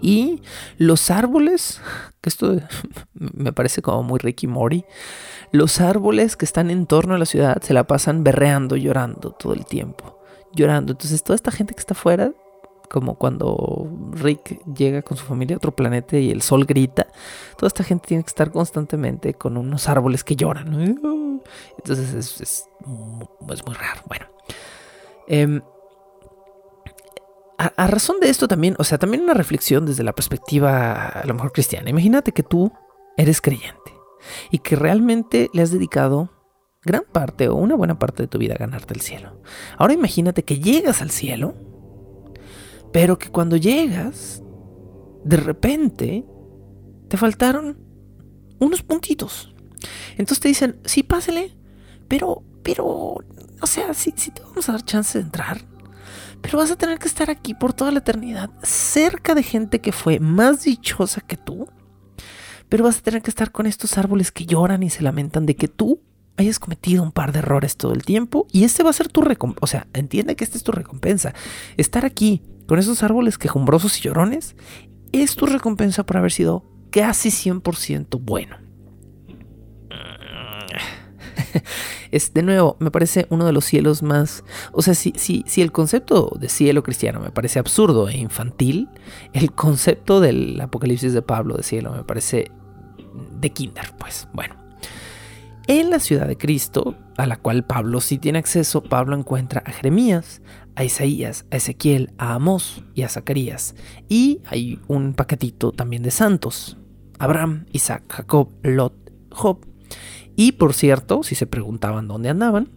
Speaker 1: Y los árboles, que esto me parece como muy Ricky Mori, los árboles que están en torno a la ciudad se la pasan berreando, llorando todo el tiempo, llorando. Entonces toda esta gente que está afuera como cuando Rick llega con su familia a otro planeta y el sol grita, toda esta gente tiene que estar constantemente con unos árboles que lloran. Entonces es, muy raro. Bueno. Em, a, razón de esto también, o sea, también una reflexión desde la perspectiva a lo mejor cristiana. Imagínate que tú eres creyente y que realmente le has dedicado gran parte o una buena parte de tu vida a ganarte el cielo. Ahora imagínate que llegas al cielo pero que cuando llegas, de repente, te faltaron unos puntitos. Entonces te dicen, sí, pásele, pero, pero, o sea, sí, sí te vamos a dar chance de entrar. Pero vas a tener que estar aquí por toda la eternidad, cerca de gente que fue más dichosa que tú. Pero vas a tener que estar con estos árboles que lloran y se lamentan de que tú hayas cometido un par de errores todo el tiempo. Y este va a ser tu recompensa. O sea, entiende que esta es tu recompensa. Estar aquí con esos árboles quejumbrosos y llorones, es tu recompensa por haber sido casi 100% bueno. Es, de nuevo, me parece uno de los cielos más... O sea, si, si, si el concepto de cielo cristiano me parece absurdo e infantil, el concepto del Apocalipsis de Pablo de cielo me parece de kinder, pues bueno. En la ciudad de Cristo, a la cual Pablo sí tiene acceso, Pablo encuentra a Jeremías, a Isaías, a Ezequiel, a Amós y a Zacarías. Y hay un paquetito también de santos. Abraham, Isaac, Jacob, Lot, Job. Y por cierto, si se preguntaban dónde andaban,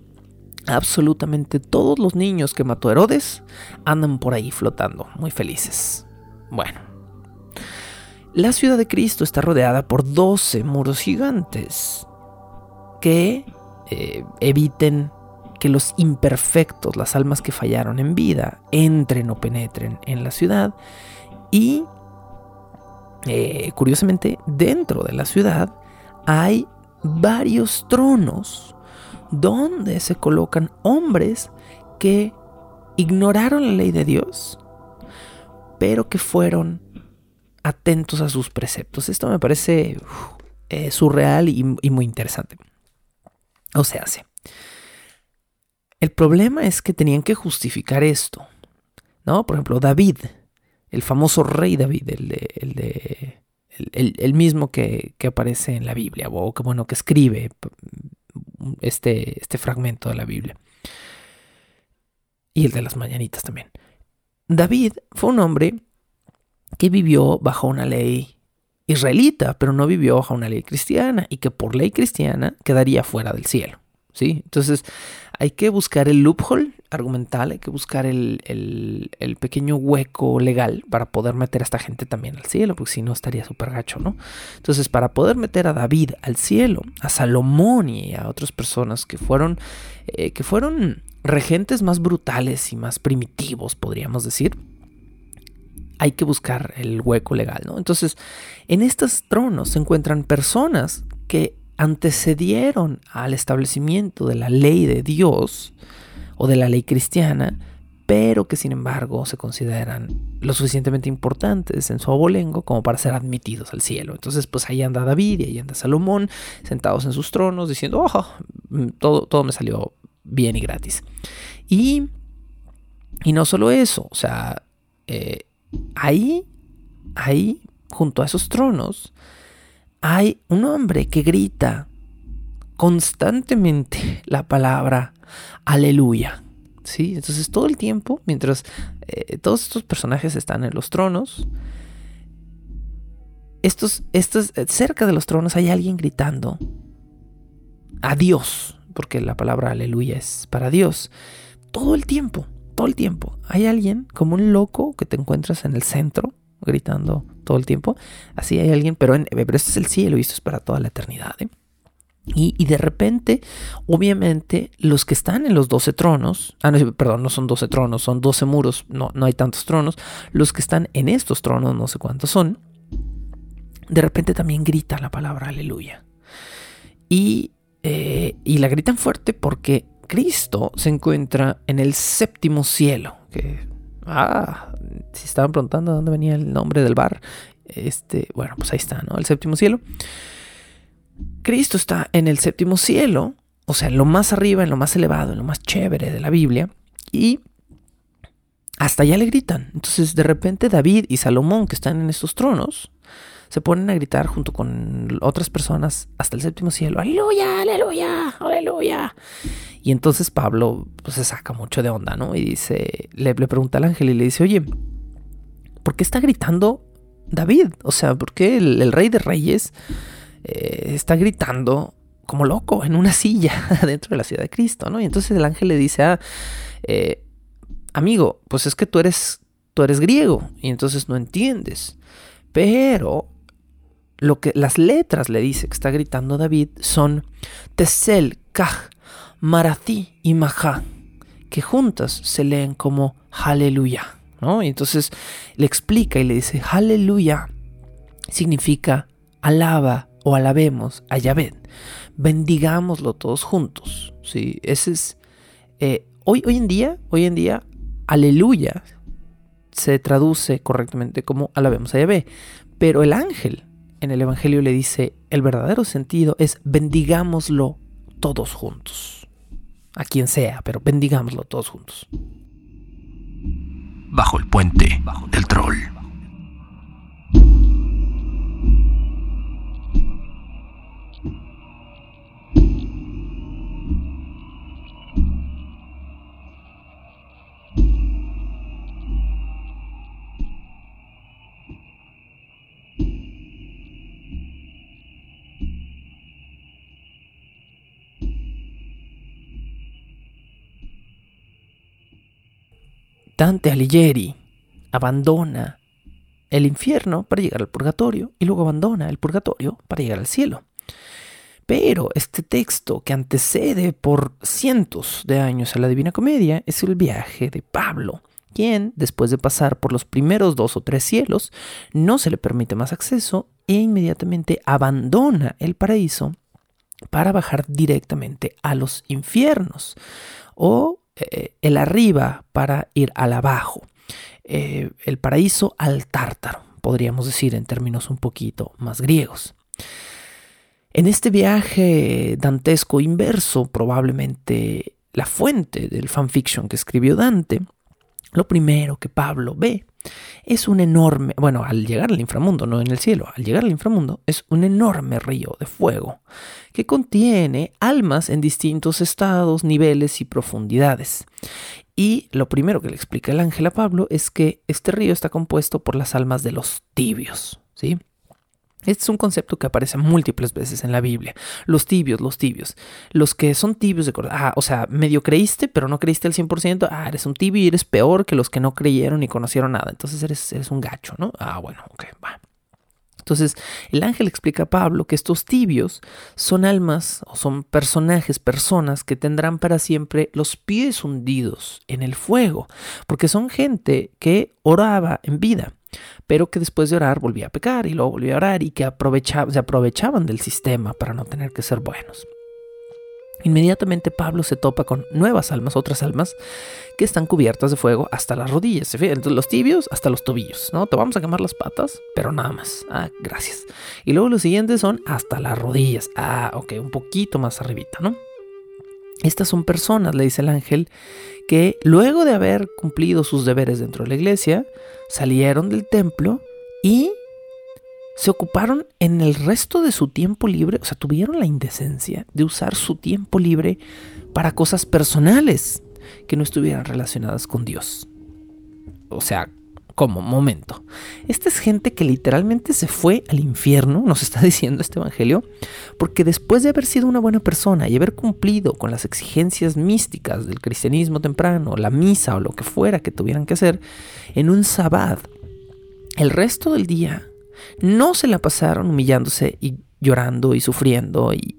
Speaker 1: absolutamente todos los niños que mató Herodes andan por ahí flotando, muy felices. Bueno. La ciudad de Cristo está rodeada por 12 muros gigantes que eh, eviten que los imperfectos, las almas que fallaron en vida, entren o penetren en la ciudad. Y, eh, curiosamente, dentro de la ciudad hay varios tronos donde se colocan hombres que ignoraron la ley de Dios, pero que fueron atentos a sus preceptos. Esto me parece eh, surreal y muy interesante. O sea, sí. El problema es que tenían que justificar esto. ¿No? Por ejemplo, David, el famoso rey David, el de, el de el, mismo que, aparece en la Biblia, o que bueno, que escribe este, este fragmento de la Biblia. Y el de las mañanitas también. David fue un hombre que vivió bajo una ley israelita, pero no vivió bajo una ley cristiana y que por ley cristiana quedaría fuera del cielo. ¿sí? Entonces hay que buscar el loophole argumental, hay que buscar el, el, pequeño hueco legal para poder meter a esta gente también al cielo, porque si no estaría súper gacho, ¿no? Entonces, para poder meter a David al cielo, a Salomón y a otras personas que fueron, eh, que fueron regentes más brutales y más primitivos, podríamos decir, hay que buscar el hueco legal, ¿no? Entonces, en estos tronos se encuentran personas que antecedieron al establecimiento de la ley de Dios o de la ley cristiana, pero que sin embargo se consideran lo suficientemente importantes en su abolengo como para ser admitidos al cielo. Entonces, pues ahí anda David y ahí anda Salomón, sentados en sus tronos, diciendo, oh, todo, todo me salió bien y gratis. Y, y no solo eso, o sea, eh, ahí, ahí, junto a esos tronos, hay un hombre que grita constantemente la palabra aleluya. ¿Sí? Entonces todo el tiempo, mientras eh, todos estos personajes están en los tronos, estos, estos, eh, cerca de los tronos hay alguien gritando a Dios, porque la palabra aleluya es para Dios. Todo el tiempo, todo el tiempo. Hay alguien como un loco que te encuentras en el centro gritando todo el tiempo. Así hay alguien, pero, en, pero este es el cielo y esto es para toda la eternidad. ¿eh? Y, de repente, obviamente, los que están en los 12 tronos, ah, no, perdón, no son 12 tronos, son 12 muros, no, no hay tantos tronos, los que están en estos tronos, no sé cuántos son, de repente también grita la palabra aleluya. Y, eh, y la gritan fuerte porque Cristo se encuentra en el séptimo cielo, que, ah, si estaban preguntando dónde venía el nombre del bar, este, bueno, pues ahí está, ¿no? El séptimo cielo. Cristo está en el séptimo cielo, o sea, en lo más arriba, en lo más elevado, en lo más chévere de la Biblia, y hasta allá le gritan. Entonces, de repente, David y Salomón, que están en estos tronos, se ponen a gritar junto con otras personas hasta el séptimo cielo, aleluya, aleluya, aleluya. Y entonces Pablo pues, se saca mucho de onda, ¿no? Y dice, le, pregunta al ángel y le dice, oye, ¿por qué está gritando David? O sea, ¿por qué el rey de reyes eh, está gritando como loco en una silla dentro de la ciudad de Cristo, ¿no? Y entonces el ángel le dice, ah, eh, amigo, pues es que tú eres, tú eres griego y entonces no entiendes. Pero lo que las letras le dice que está gritando David son Tesel, Kaj, Marathi y Maha, que juntas se leen como Aleluya, ¿no? Y entonces le explica y le dice, Aleluya significa alaba, o alabemos a Yahvé. Bendigámoslo todos juntos. ¿sí? Ese es. Eh, hoy, hoy en día, hoy en día, aleluya se traduce correctamente como alabemos a Yahvé. Pero el ángel en el Evangelio le dice: el verdadero sentido es bendigámoslo todos juntos. A quien sea, pero bendigámoslo todos juntos.
Speaker 2: Bajo el puente del troll.
Speaker 1: Dante Alighieri abandona el infierno para llegar al purgatorio y luego abandona el purgatorio para llegar al cielo. Pero este texto que antecede por cientos de años a la Divina Comedia es el viaje de Pablo, quien, después de pasar por los primeros dos o tres cielos, no se le permite más acceso e inmediatamente abandona el paraíso para bajar directamente a los infiernos o eh, el arriba para ir al abajo. Eh, el paraíso al tártaro, podríamos decir en términos un poquito más griegos. En este viaje dantesco inverso, probablemente la fuente del fanfiction que escribió Dante, lo primero que Pablo ve es un enorme, bueno, al llegar al inframundo, no en el cielo, al llegar al inframundo es un enorme río de fuego que contiene almas en distintos estados, niveles y profundidades. Y lo primero que le explica el ángel a Pablo es que este río está compuesto por las almas de los tibios, ¿sí? Este es un concepto que aparece múltiples veces en la Biblia. Los tibios, los tibios. Los que son tibios de corazón. Ah, o sea, medio creíste, pero no creíste al 100%. Ah, eres un tibio y eres peor que los que no creyeron ni conocieron nada. Entonces eres, eres un gacho, ¿no? Ah, bueno, ok, va. Entonces, el ángel explica a Pablo que estos tibios son almas o son personajes, personas que tendrán para siempre los pies hundidos en el fuego, porque son gente que oraba en vida pero que después de orar volvía a pecar y luego volvía a orar y que se aprovechaban del sistema para no tener que ser buenos. Inmediatamente Pablo se topa con nuevas almas, otras almas, que están cubiertas de fuego hasta las rodillas. Los tibios hasta los tobillos, ¿no? Te vamos a quemar las patas, pero nada más. Ah, gracias. Y luego los siguientes son hasta las rodillas. Ah, ok, un poquito más arribita, ¿no? Estas son personas, le dice el ángel, que luego de haber cumplido sus deberes dentro de la iglesia, salieron del templo y se ocuparon en el resto de su tiempo libre, o sea, tuvieron la indecencia de usar su tiempo libre para cosas personales que no estuvieran relacionadas con Dios. O sea, como momento. Esta es gente que literalmente se fue al infierno, nos está diciendo este evangelio, porque después de haber sido una buena persona y haber cumplido con las exigencias místicas del cristianismo temprano, la misa o lo que fuera que tuvieran que hacer, en un sabbat, el resto del día no se la pasaron humillándose y llorando y sufriendo y,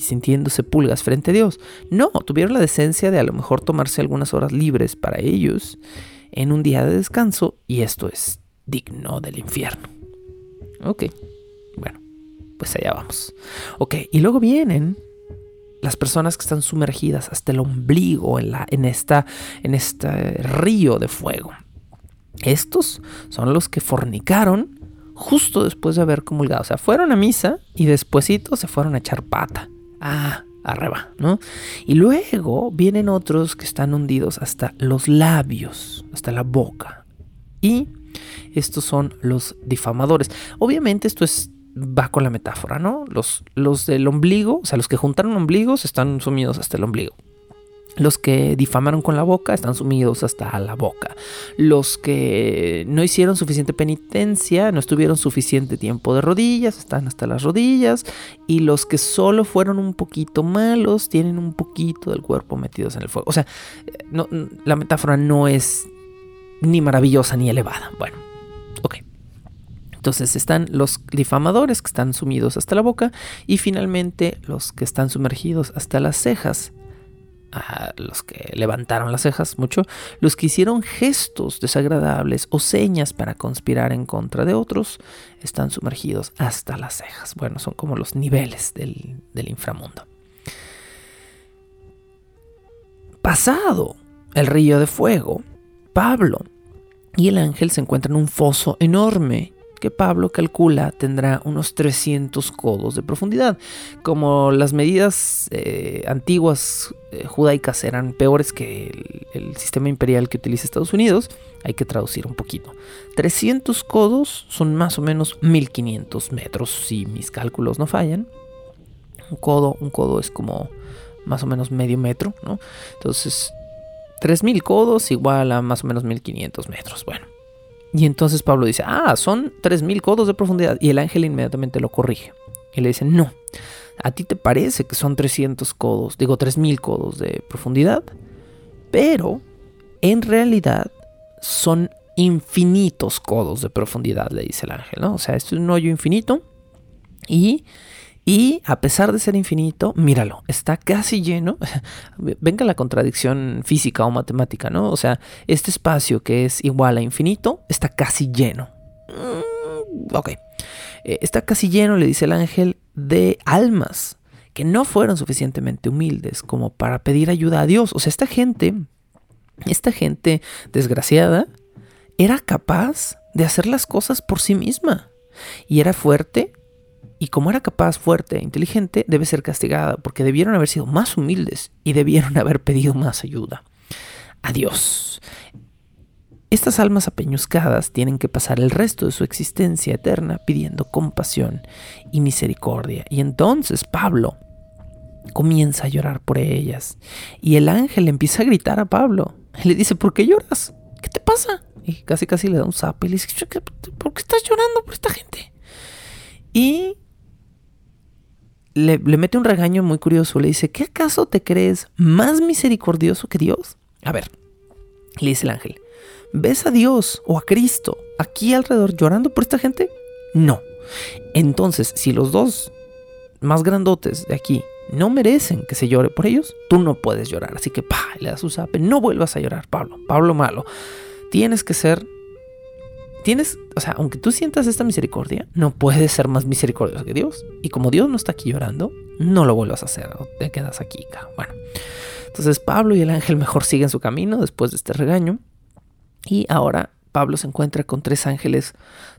Speaker 1: sintiéndose pulgas frente a Dios. No, tuvieron la decencia de a lo mejor tomarse algunas horas libres para ellos en un día de descanso y esto es digno del infierno. Ok, bueno, pues allá vamos. Ok, y luego vienen las personas que están sumergidas hasta el ombligo en, la, en, esta, en este río de fuego. Estos son los que fornicaron justo después de haber comulgado. O sea, fueron a misa y despuesito se fueron a echar pata. Ah, arriba, ¿no? Y luego vienen otros que están hundidos hasta los labios, hasta la boca. Y estos son los difamadores. Obviamente esto es va con la metáfora, ¿no? Los, los del ombligo, o sea, los que juntaron ombligos están sumidos hasta el ombligo. Los que difamaron con la boca están sumidos hasta la boca. Los que no hicieron suficiente penitencia, no estuvieron suficiente tiempo de rodillas, están hasta las rodillas. Y los que solo fueron un poquito malos, tienen un poquito del cuerpo metidos en el fuego. O sea, la metáfora no es ni maravillosa ni elevada. Bueno, ok. Entonces están los difamadores que están sumidos hasta la boca y finalmente los que están sumergidos hasta las cejas a los que levantaron las cejas mucho, los que hicieron gestos desagradables o señas para conspirar en contra de otros, están sumergidos hasta las cejas. Bueno, son como los niveles del, del inframundo. Pasado el río de fuego, Pablo y el ángel se encuentran en un foso enorme que Pablo calcula tendrá unos 300 codos de profundidad. Como las medidas eh, antiguas eh, judaicas eran peores que el, sistema imperial que utiliza Estados Unidos, hay que traducir un poquito. 300 codos son más o menos 1500 metros, si mis cálculos no fallan. Un codo, un codo es como más o menos medio metro, ¿no? Entonces, 3000 codos igual a más o menos 1500 metros. Bueno, y entonces Pablo dice, ah, son 3.000 codos de profundidad. Y el ángel inmediatamente lo corrige. Y le dice, no, a ti te parece que son 300 codos, digo 3.000 codos de profundidad, pero en realidad son infinitos codos de profundidad, le dice el ángel, ¿no? O sea, esto es un hoyo infinito y y a pesar de ser infinito, míralo, está casi lleno. Venga la contradicción física o matemática, ¿no? O sea, este espacio que es igual a infinito está casi lleno. Mm, ok. Eh, está casi lleno, le dice el ángel, de almas que no fueron suficientemente humildes como para pedir ayuda a Dios. O sea, esta gente, esta gente desgraciada, era capaz de hacer las cosas por sí misma. Y era fuerte y como era capaz, fuerte e inteligente, debe ser castigada porque debieron haber sido más humildes y debieron haber pedido más ayuda. Adiós. Estas almas apeñuscadas tienen que pasar el resto de su existencia eterna pidiendo compasión y misericordia. Y entonces Pablo comienza a llorar por ellas. Y el ángel empieza a gritar a Pablo. Le dice, ¿por qué lloras? ¿Qué te pasa? Y casi casi le da un zap y le dice, ¿por qué estás llorando por esta gente? Y le, mete un regaño muy curioso. Le dice, ¿qué acaso te crees más misericordioso que Dios? A ver, le dice el ángel, ¿ves a Dios o a Cristo aquí alrededor llorando por esta gente? No. Entonces, si los dos más grandotes de aquí no merecen que se llore por ellos, tú no puedes llorar. Así que, pa, le das su zape, no vuelvas a llorar, Pablo. Pablo malo. Tienes que ser tienes, o sea, aunque tú sientas esta misericordia, no puedes ser más misericordioso que Dios. Y como Dios no está aquí llorando, no lo vuelvas a hacer, te quedas aquí. Bueno, entonces Pablo y el ángel mejor siguen su camino después de este regaño. Y ahora Pablo se encuentra con tres ángeles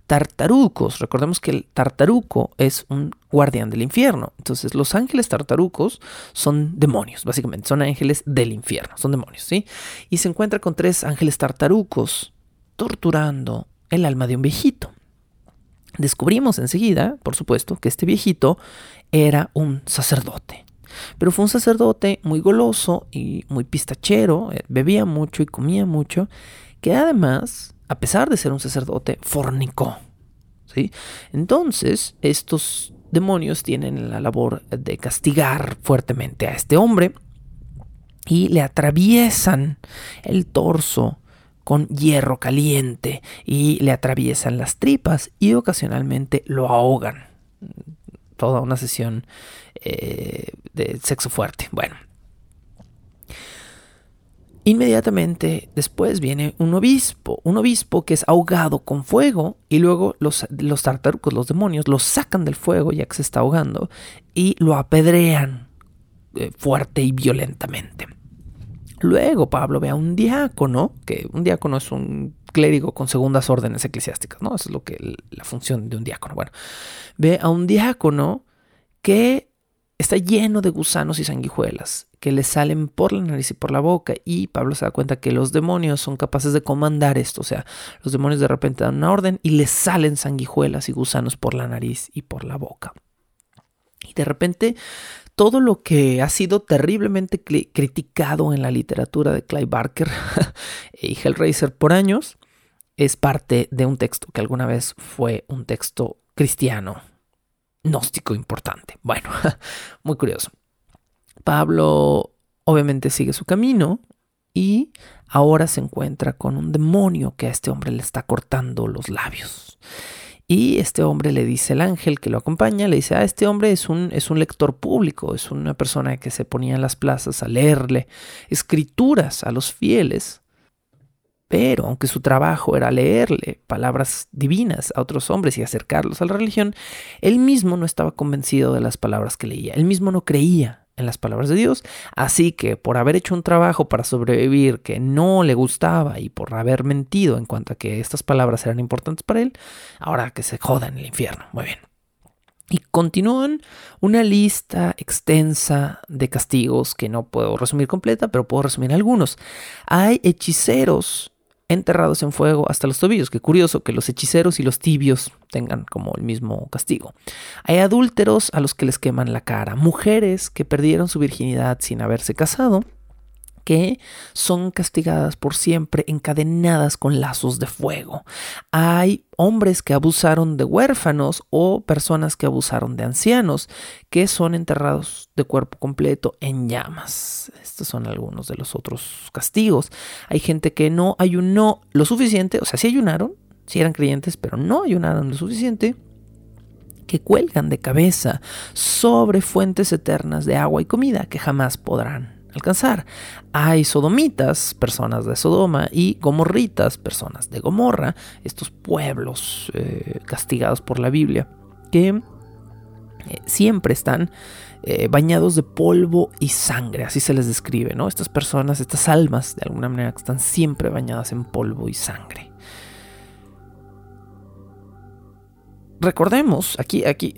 Speaker 1: tartarucos. Recordemos que el tartaruco es un guardián del infierno. Entonces los ángeles tartarucos son demonios, básicamente. Son ángeles del infierno, son demonios, ¿sí? Y se encuentra con tres ángeles tartarucos torturando el alma de un viejito. Descubrimos enseguida, por supuesto, que este viejito era un sacerdote. Pero fue un sacerdote muy goloso y muy pistachero, eh, bebía mucho y comía mucho, que además, a pesar de ser un sacerdote, fornicó. ¿sí? Entonces, estos demonios tienen la labor de castigar fuertemente a este hombre y le atraviesan el torso con hierro caliente y le atraviesan las tripas y ocasionalmente lo ahogan. Toda una sesión eh, de sexo fuerte. Bueno. Inmediatamente después viene un obispo, un obispo que es ahogado con fuego y luego los, los tartarucos, los demonios, lo sacan del fuego ya que se está ahogando y lo apedrean eh, fuerte y violentamente. Luego Pablo ve a un diácono, que un diácono es un clérigo con segundas órdenes eclesiásticas, ¿no? Es lo que la función de un diácono. Bueno, ve a un diácono que está lleno de gusanos y sanguijuelas que le salen por la nariz y por la boca y Pablo se da cuenta que los demonios son capaces de comandar esto, o sea, los demonios de repente dan una orden y le salen sanguijuelas y gusanos por la nariz y por la boca. Y de repente todo lo que ha sido terriblemente criticado en la literatura de Clive Barker y Hellraiser por años es parte de un texto que alguna vez fue un texto cristiano, gnóstico importante. Bueno, muy curioso. Pablo obviamente sigue su camino y ahora se encuentra con un demonio que a este hombre le está cortando los labios. Y este hombre le dice el ángel que lo acompaña, le dice, ah, este hombre es un, es un lector público, es una persona que se ponía en las plazas a leerle escrituras a los fieles. Pero aunque su trabajo era leerle palabras divinas a otros hombres y acercarlos a la religión, él mismo no estaba convencido de las palabras que leía, él mismo no creía en las palabras de Dios. Así que por haber hecho un trabajo para sobrevivir que no le gustaba y por haber mentido en cuanto a que estas palabras eran importantes para él, ahora que se joda en el infierno. Muy bien. Y continúan una lista extensa de castigos que no puedo resumir completa, pero puedo resumir algunos. Hay hechiceros enterrados en fuego hasta los tobillos. Qué curioso que los hechiceros y los tibios tengan como el mismo castigo. Hay adúlteros a los que les queman la cara, mujeres que perdieron su virginidad sin haberse casado que son castigadas por siempre encadenadas con lazos de fuego. Hay hombres que abusaron de huérfanos o personas que abusaron de ancianos que son enterrados de cuerpo completo en llamas. Estos son algunos de los otros castigos. Hay gente que no ayunó lo suficiente, o sea, sí ayunaron, sí eran creyentes, pero no ayunaron lo suficiente que cuelgan de cabeza sobre fuentes eternas de agua y comida que jamás podrán alcanzar. Hay sodomitas, personas de Sodoma, y gomorritas, personas de Gomorra, estos pueblos eh, castigados por la Biblia, que eh, siempre están eh, bañados de polvo y sangre, así se les describe, ¿no? Estas personas, estas almas, de alguna manera, están siempre bañadas en polvo y sangre. recordemos, aquí, aquí,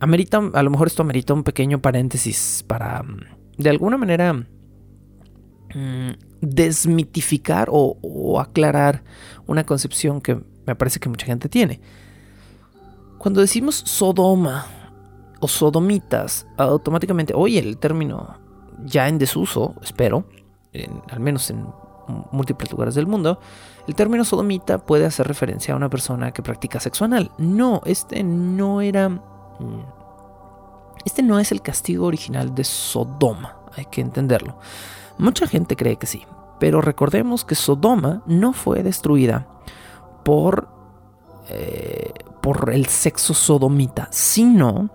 Speaker 1: amerita, a lo mejor esto amerita un pequeño paréntesis para, mm, de alguna manera, mm, desmitificar o, aclarar una concepción que me parece que mucha gente tiene. Cuando decimos Sodoma o sodomitas, automáticamente, oye, el término ya en desuso, espero, al menos en múltiples lugares del mundo, el término sodomita puede hacer referencia a una persona que practica sexo anal. No, este no era... Este no es el castigo original de Sodoma, hay que entenderlo. Mucha gente cree que sí, pero recordemos que Sodoma no fue destruida por, eh, por el sexo sodomita, sino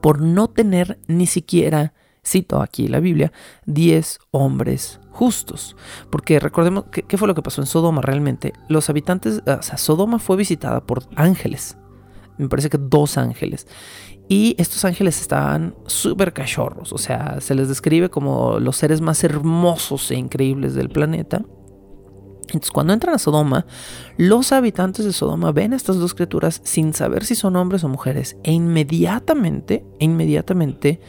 Speaker 1: por no tener ni siquiera, cito aquí la Biblia, 10 hombres justos. Porque recordemos, ¿qué, fue lo que pasó en Sodoma realmente? Los habitantes, o sea, Sodoma fue visitada por ángeles. Me parece que dos ángeles. Y estos ángeles estaban súper cachorros. O sea, se les describe como los seres más hermosos e increíbles del planeta. Entonces, cuando entran a Sodoma, los habitantes de Sodoma ven a estas dos criaturas sin saber si son hombres o mujeres. E inmediatamente, e inmediatamente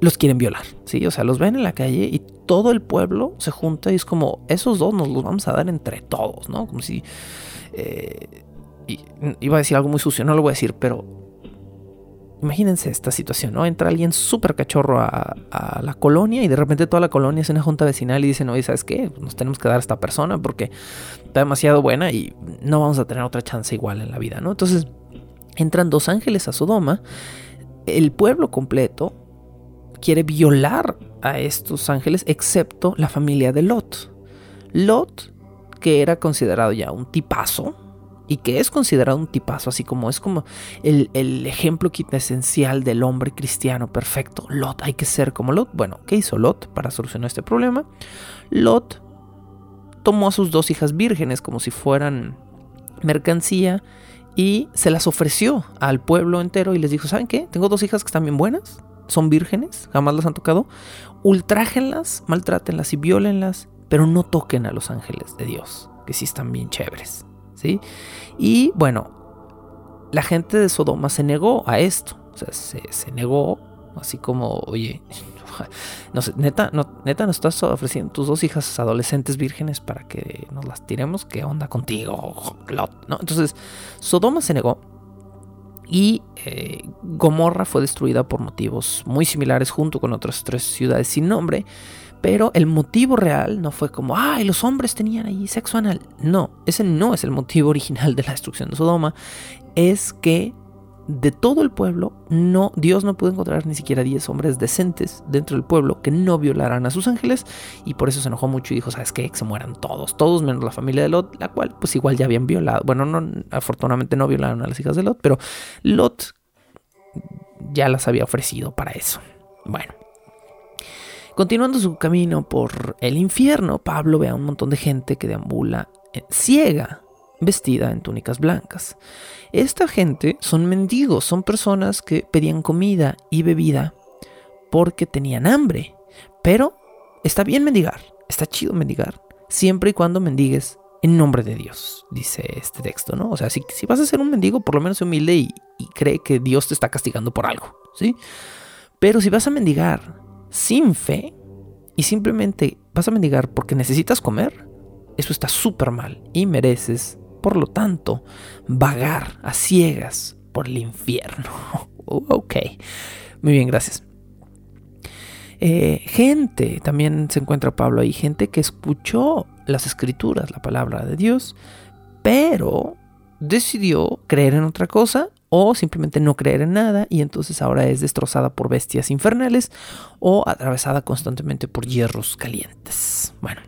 Speaker 1: los quieren violar, ¿sí? O sea, los ven en la calle y todo el pueblo se junta y es como, esos dos nos los vamos a dar entre todos, ¿no? Como si... Eh, iba a decir algo muy sucio, no lo voy a decir, pero imagínense esta situación, ¿no? Entra alguien súper cachorro a, la colonia y de repente toda la colonia es una junta vecinal y dicen, oye, ¿sabes qué? Nos tenemos que dar a esta persona porque está demasiado buena y no vamos a tener otra chance igual en la vida, ¿no? Entonces entran dos ángeles a Sodoma, el pueblo completo quiere violar a estos ángeles, excepto la familia de Lot. Lot, que era considerado ya un tipazo, y que es considerado un tipazo, así como es como el, ejemplo esencial del hombre cristiano perfecto. Lot, hay que ser como Lot. Bueno, ¿qué hizo Lot para solucionar este problema? Lot tomó a sus dos hijas vírgenes como si fueran mercancía y se las ofreció al pueblo entero y les dijo, ¿saben qué? Tengo dos hijas que están bien buenas, son vírgenes, jamás las han tocado, ultrájenlas, maltrátenlas y violenlas, pero no toquen a los ángeles de Dios, que sí están bien chéveres, ¿sí? Y bueno, la gente de Sodoma se negó a esto, o sea, se, negó, así como, oye, no sé, neta, no, neta, nos estás ofreciendo tus dos hijas adolescentes vírgenes para que nos las tiremos, ¿qué onda contigo? ¿No? Entonces, Sodoma se negó y eh, Gomorra fue destruida por motivos muy similares junto con otras tres ciudades sin nombre. Pero el motivo real no fue como, ay, los hombres tenían ahí sexo anal. No, ese no es el motivo original de la destrucción de Sodoma. Es que de todo el pueblo, no, Dios no pudo encontrar ni siquiera 10 hombres decentes dentro del pueblo que no violaran a sus ángeles y por eso se enojó mucho y dijo, ¿sabes qué? Que se mueran todos, todos menos la familia de Lot, la cual pues igual ya habían violado, bueno, no, afortunadamente no violaron a las hijas de Lot, pero Lot ya las había ofrecido para eso. Bueno. Continuando su camino por el infierno, Pablo ve a un montón de gente que deambula eh, ciega vestida en túnicas blancas. Esta gente son mendigos, son personas que pedían comida y bebida porque tenían hambre. Pero está bien mendigar, está chido mendigar, siempre y cuando mendigues en nombre de Dios, dice este texto, ¿no? O sea, si, si vas a ser un mendigo, por lo menos humilde y, y cree que Dios te está castigando por algo, ¿sí? Pero si vas a mendigar sin fe y simplemente vas a mendigar porque necesitas comer, eso está súper mal y mereces por lo tanto, vagar a ciegas por el infierno. Uh, ok, muy bien, gracias. Eh, gente, también se encuentra Pablo ahí, gente que escuchó las escrituras, la palabra de Dios, pero decidió creer en otra cosa o simplemente no creer en nada y entonces ahora es destrozada por bestias infernales o atravesada constantemente por hierros calientes. Bueno,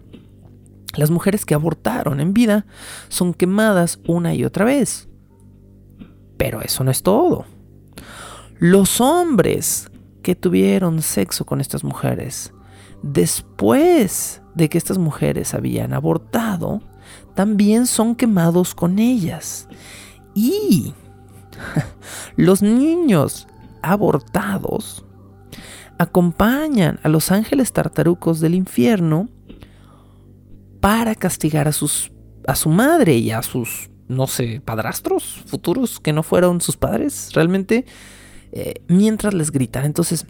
Speaker 1: las mujeres que abortaron en vida son quemadas una y otra vez. Pero eso no es todo. Los hombres que tuvieron sexo con estas mujeres después de que estas mujeres habían abortado, también son quemados con ellas. Y los niños abortados acompañan a los ángeles tartarucos del infierno para castigar a, sus, a su madre y a sus no sé, padrastros futuros que no fueron sus padres realmente, eh, mientras les gritan. Entonces,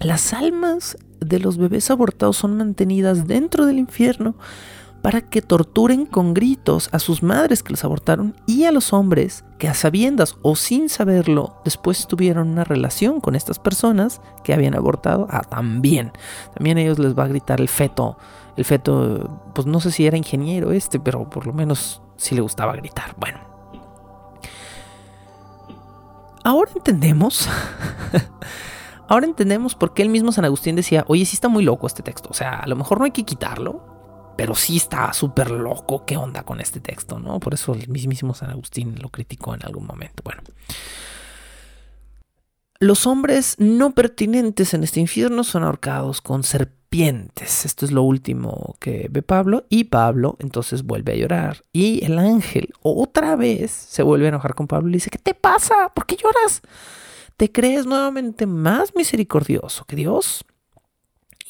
Speaker 1: las almas de los bebés abortados son mantenidas dentro del infierno para que torturen con gritos a sus madres que los abortaron y a los hombres que a sabiendas o sin saberlo después tuvieron una relación con estas personas que habían abortado. Ah, también. También a ellos les va a gritar el feto. El feto, pues no sé si era ingeniero este, pero por lo menos sí le gustaba gritar. Bueno. Ahora entendemos. ahora entendemos por qué el mismo San Agustín decía, oye, sí está muy loco este texto. O sea, a lo mejor no hay que quitarlo, pero sí está súper loco qué onda con este texto, ¿no? Por eso el mismísimo San Agustín lo criticó en algún momento. Bueno. Los hombres no pertinentes en este infierno son ahorcados con serpientes. Esto es lo último que ve Pablo. Y Pablo entonces vuelve a llorar. Y el ángel otra vez se vuelve a enojar con Pablo y le dice, ¿qué te pasa? ¿Por qué lloras? ¿Te crees nuevamente más misericordioso que Dios?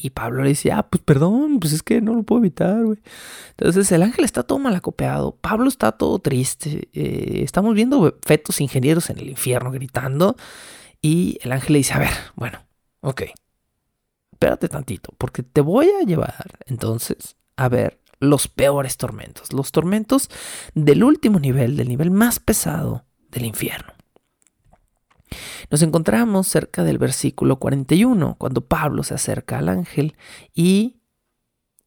Speaker 1: Y Pablo le dice, ah, pues perdón, pues es que no lo puedo evitar, güey. Entonces el ángel está todo malacopeado, Pablo está todo triste, eh, estamos viendo fetos ingenieros en el infierno gritando y el ángel le dice, a ver, bueno, ok, espérate tantito, porque te voy a llevar entonces a ver los peores tormentos, los tormentos del último nivel, del nivel más pesado del infierno. Nos encontramos cerca del versículo 41, cuando Pablo se acerca al ángel y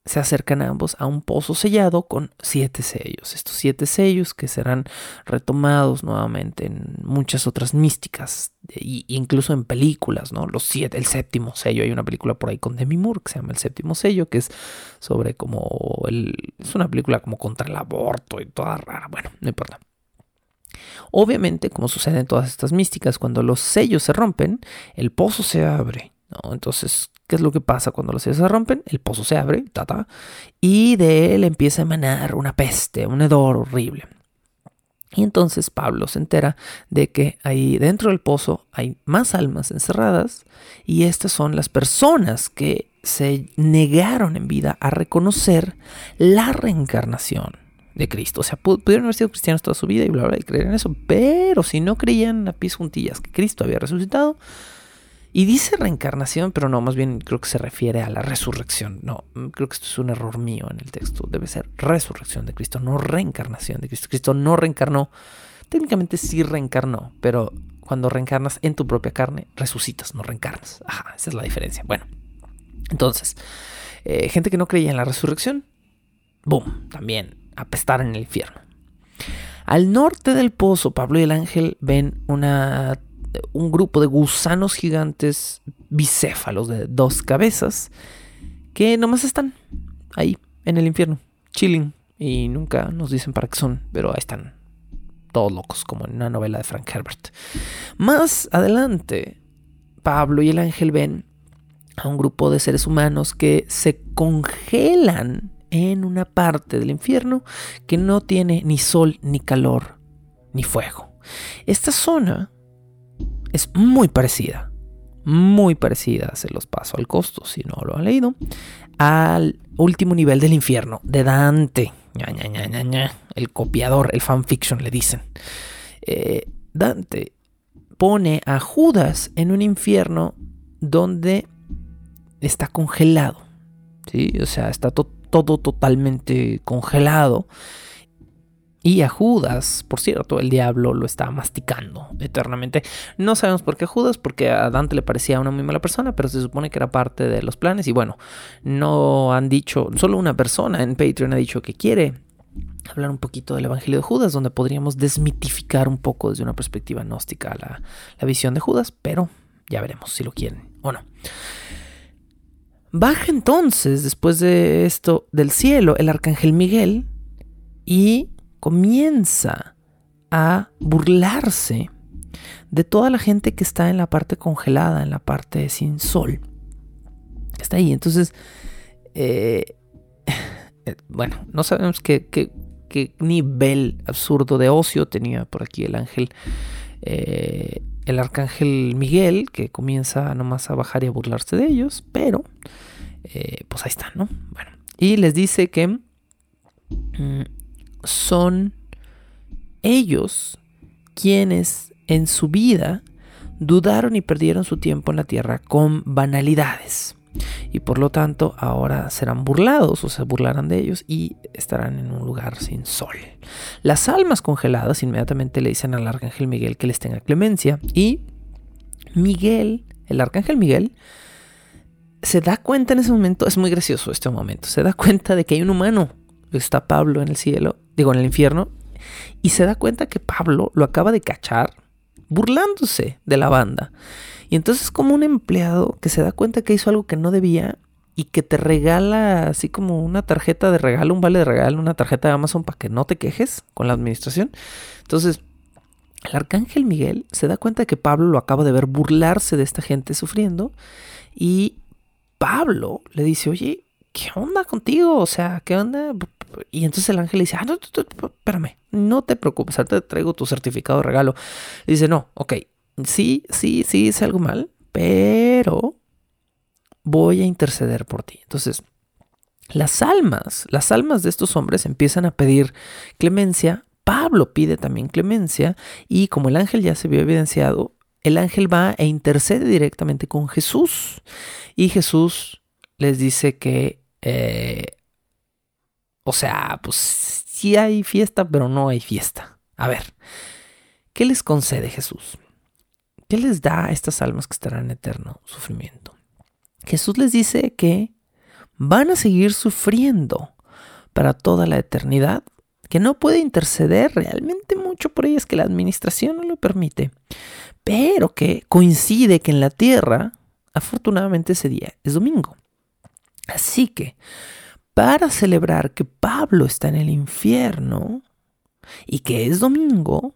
Speaker 1: se acercan ambos a un pozo sellado con siete sellos. Estos siete sellos que serán retomados nuevamente en muchas otras místicas, e incluso en películas, ¿no? Los siete, el séptimo sello. Hay una película por ahí con Demi Moore que se llama El séptimo sello, que es sobre como el. Es una película como contra el aborto y toda rara. Bueno, no importa. Obviamente, como sucede en todas estas místicas, cuando los sellos se rompen, el pozo se abre. Entonces, ¿qué es lo que pasa cuando los sellos se rompen? El pozo se abre, y de él empieza a emanar una peste, un hedor horrible. Y entonces Pablo se entera de que ahí dentro del pozo hay más almas encerradas y estas son las personas que se negaron en vida a reconocer la reencarnación de Cristo. O sea, pudieron haber sido cristianos toda su vida y bla, bla, y creer en eso. Pero si no creían a pies juntillas que Cristo había resucitado, y dice reencarnación, pero no, más bien creo que se refiere a la resurrección. No, creo que esto es un error mío en el texto. Debe ser resurrección de Cristo, no reencarnación de Cristo. Cristo no reencarnó. Técnicamente sí reencarnó, pero cuando reencarnas en tu propia carne, resucitas, no reencarnas. Ajá, esa es la diferencia. Bueno, entonces, eh, gente que no creía en la resurrección, boom, también apestar en el infierno. Al norte del pozo, Pablo y el ángel ven una, un grupo de gusanos gigantes bicéfalos de dos cabezas que nomás están ahí en el infierno, chilling, y nunca nos dicen para qué son, pero ahí están todos locos, como en una novela de Frank Herbert. Más adelante, Pablo y el ángel ven a un grupo de seres humanos que se congelan en una parte del infierno que no tiene ni sol, ni calor, ni fuego. Esta zona es muy parecida, muy parecida, se los paso al costo si no lo han leído, al último nivel del infierno de Dante. el copiador, el fanfiction le dicen. Eh, Dante pone a Judas en un infierno donde está congelado. ¿sí? O sea, está totalmente todo totalmente congelado. Y a Judas, por cierto, el diablo lo está masticando eternamente. No sabemos por qué Judas, porque a Dante le parecía una muy mala persona, pero se supone que era parte de los planes. Y bueno, no han dicho, solo una persona en Patreon ha dicho que quiere hablar un poquito del Evangelio de Judas, donde podríamos desmitificar un poco desde una perspectiva gnóstica la, la visión de Judas, pero ya veremos si lo quieren o no. Baja entonces, después de esto, del cielo, el arcángel Miguel y comienza a burlarse de toda la gente que está en la parte congelada, en la parte sin sol. Está ahí. Entonces, eh, eh, bueno, no sabemos qué, qué, nivel absurdo de ocio tenía por aquí el ángel. Eh, el arcángel Miguel, que comienza nomás a bajar y a burlarse de ellos, pero eh, pues ahí está, ¿no? Bueno, y les dice que mm, son ellos quienes en su vida dudaron y perdieron su tiempo en la tierra con banalidades. Y por lo tanto ahora serán burlados o se burlarán de ellos y estarán en un lugar sin sol. Las almas congeladas inmediatamente le dicen al arcángel Miguel que les tenga clemencia y Miguel, el arcángel Miguel, se da cuenta en ese momento, es muy gracioso este momento, se da cuenta de que hay un humano, está Pablo en el cielo, digo en el infierno, y se da cuenta que Pablo lo acaba de cachar burlándose de la banda. Y entonces como un empleado que se da cuenta que hizo algo que no debía y que te regala así como una tarjeta de regalo, un vale de regalo, una tarjeta de Amazon para que no te quejes con la administración. Entonces, el arcángel Miguel se da cuenta que Pablo lo acaba de ver burlarse de esta gente sufriendo y Pablo le dice, oye, ¿qué onda contigo? O sea, ¿qué onda? Y entonces el ángel le dice, ah, no, espérame, no te preocupes, te traigo tu certificado de regalo. Y dice, no, ok, sí, sí, sí, hice algo mal, pero voy a interceder por ti. Entonces, las almas, las almas de estos hombres empiezan a pedir clemencia. Pablo pide también clemencia y como el ángel ya se vio evidenciado, el ángel va e intercede directamente con Jesús. Y Jesús les dice que, eh, o sea, pues sí hay fiesta, pero no hay fiesta. A ver, ¿qué les concede Jesús? ¿Qué les da a estas almas que estarán en eterno sufrimiento? Jesús les dice que van a seguir sufriendo para toda la eternidad, que no puede interceder realmente mucho por ellas, que la administración no lo permite, pero que coincide que en la tierra, afortunadamente ese día es domingo. Así que, para celebrar que Pablo está en el infierno y que es domingo,